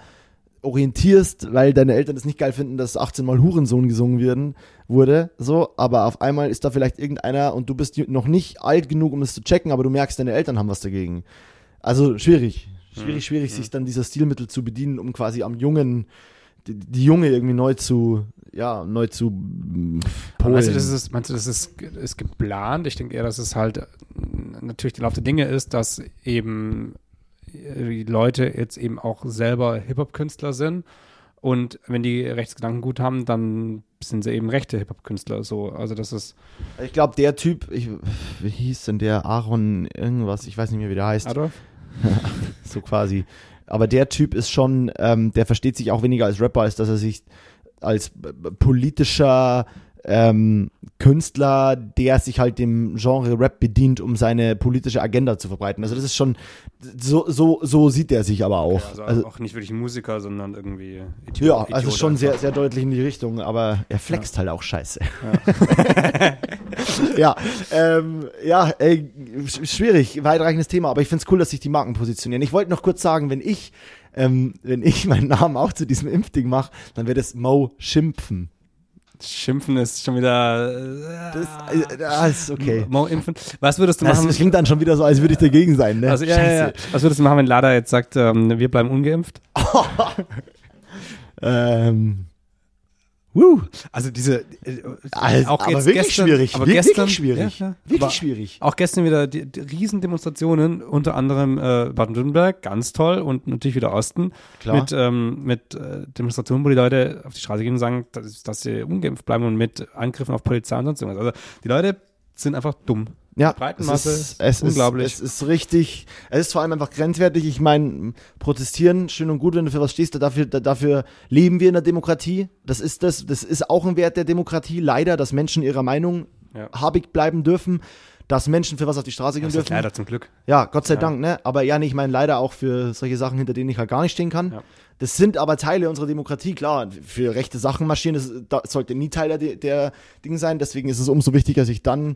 orientierst, weil deine Eltern es nicht geil finden, dass 18 Mal Hurensohn gesungen werden, wurde, so, aber auf einmal ist da vielleicht irgendeiner und du bist noch nicht alt genug, um es zu checken, aber du merkst, deine Eltern haben was dagegen. Also schwierig. Schwierig, Mhm. schwierig, Mhm. sich dann dieser Stilmittel zu bedienen, um quasi am Jungen, die, die Junge irgendwie neu zu, ja, neu zu mm, Aber Meinst du, polen. das ist, meinst du, das ist, ist geplant? Ich denke eher, dass es halt äh, natürlich der Lauf der Dinge ist, dass eben äh, die Leute jetzt eben auch selber Hip-Hop-Künstler sind. Und wenn die Rechtsgedanken gut haben, dann sind sie eben rechte Hip-Hop-Künstler. So, also das ist Ich glaube, der Typ, ich, wie hieß denn der Aaron irgendwas, ich weiß nicht mehr, wie der heißt, Adolf. so quasi. Aber der Typ ist schon, ähm, der versteht sich auch weniger als Rapper, als dass er sich als politischer ähm, Künstler, der sich halt dem Genre Rap bedient, um seine politische Agenda zu verbreiten. Also das ist schon, so, so, so sieht er sich aber auch. also, also, auch nicht wirklich Musiker, sondern irgendwie Idiot, ja, also Idiot schon sehr, einfach. sehr deutlich in die Richtung, aber er flext halt auch scheiße. Ja, ähm, ja, ey, sch- schwierig, weitreichendes Thema, aber ich find's cool, dass sich die Marken positionieren. Ich wollte noch kurz sagen, wenn ich, ähm, wenn ich meinen Namen auch zu diesem Impfding mache, dann wäre das Mo Schimpfen. Schimpfen ist schon wieder. Das, äh, das ist okay. Mo Impfen. Was würdest du Das, machen? das klingt dann schon wieder so, als würde ich dagegen sein, ne? also, ja, ja, ja. Was würdest du machen, wenn Lada jetzt sagt, ähm, wir bleiben ungeimpft? Ähm, woo. Also diese äh, Also, aber wirklich schwierig, aber wir- gestern, wirklich schwierig, Ja, ja. wirklich aber schwierig. Auch gestern wieder die, die Riesendemonstrationen, unter anderem äh, Baden-Württemberg, ganz toll und natürlich wieder Osten Klar. mit ähm, mit äh, Demonstrationen, wo die Leute auf die Straße gehen und sagen, dass, dass sie ungeimpft bleiben und mit Angriffen auf Polizei und sonst irgendwas. Also die Leute sind einfach dumm. Ja, Breitenmasse es ist, es unglaublich. Ist, es ist richtig, es ist vor allem einfach grenzwertig. Ich meine, protestieren, schön und gut, wenn du für was stehst, dafür, da- dafür leben wir in der Demokratie. Das ist das, das ist auch ein Wert der Demokratie, leider, dass Menschen ihrer Meinung Ja. habig bleiben dürfen, dass Menschen für was auf die Straße gehen Das ist dürfen. leider zum Glück. Ja, Gott sei Ja. Dank, ne? Aber ja, nee, ich meine leider auch für solche Sachen, hinter denen ich halt gar nicht stehen kann. Ja. Das sind aber Teile unserer Demokratie, klar. Für rechte Sachen marschieren, das, das sollte nie Teil der, der Dinge sein. Deswegen ist es umso wichtiger, sich dann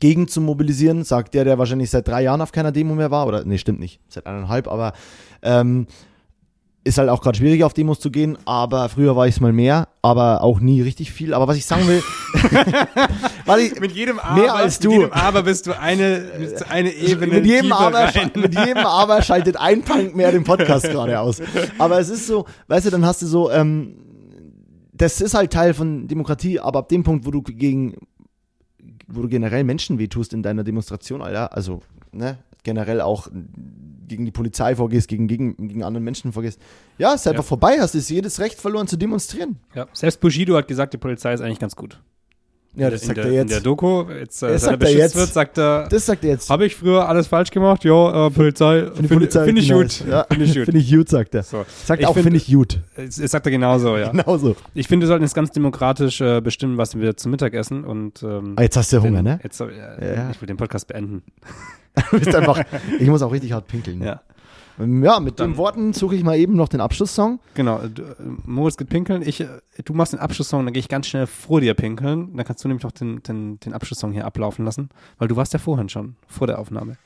gegen zu mobilisieren, sagt der, der wahrscheinlich seit drei Jahren auf keiner Demo mehr war. Oder, nee, stimmt nicht, seit eineinhalb, aber ähm, ist halt auch gerade schwierig, auf Demos zu gehen. Aber früher war ich es mal mehr, aber auch nie richtig viel. Aber was ich sagen will, was ich, Mit jedem Aber- als du. Mit jedem Aber bist du eine, bist du eine Ebene mit jedem, aber, mit jedem Aber schaltet ein Punk mehr den Podcast gerade aus. Aber es ist so, weißt du, dann hast du so, ähm, das ist halt Teil von Demokratie, aber ab dem Punkt, wo du gegen, wo du generell Menschen wehtust in deiner Demonstration, Alter, also, ne, generell auch gegen die Polizei vorgehst, gegen, gegen, gegen anderen Menschen vorgehst, ja, ist einfach Ja. vorbei, hast du jedes Recht verloren zu demonstrieren. Ja. Selbst Bushido hat gesagt, die Polizei ist eigentlich ganz gut. Ja, das in sagt der, er In der jetzt. Doku, jetzt, äh, er sagt er jetzt. wird, sagt er, Das sagt er jetzt. habe ich früher alles falsch gemacht? Ja, äh, Polizei, Finde Polizei find ich gut. Ja, Finde ich gut. Finde ich gut, sagt er. So. Sagt Ich auch, find- finde ich gut. Es, es sagt er genauso, ja. Genauso. Ich finde, wir sollten jetzt ganz demokratisch äh, bestimmen, was wir zum Mittag essen und ähm, Ah, jetzt hast du ja Hunger, den- ne? Jetzt, äh, Ja. Ich will den Podcast beenden. Du bist einfach, ich muss auch richtig hart pinkeln. Ja. Ja, mit Dann- den Worten suche ich mal eben noch den Abschlusssong. Genau, du, äh, Moritz geht pinkeln, ich, äh, du machst den Abschlusssong, dann gehe ich ganz schnell vor dir pinkeln. Dann kannst du nämlich noch den, den, den Abschlusssong hier ablaufen lassen, weil du warst ja vorhin schon, vor der Aufnahme.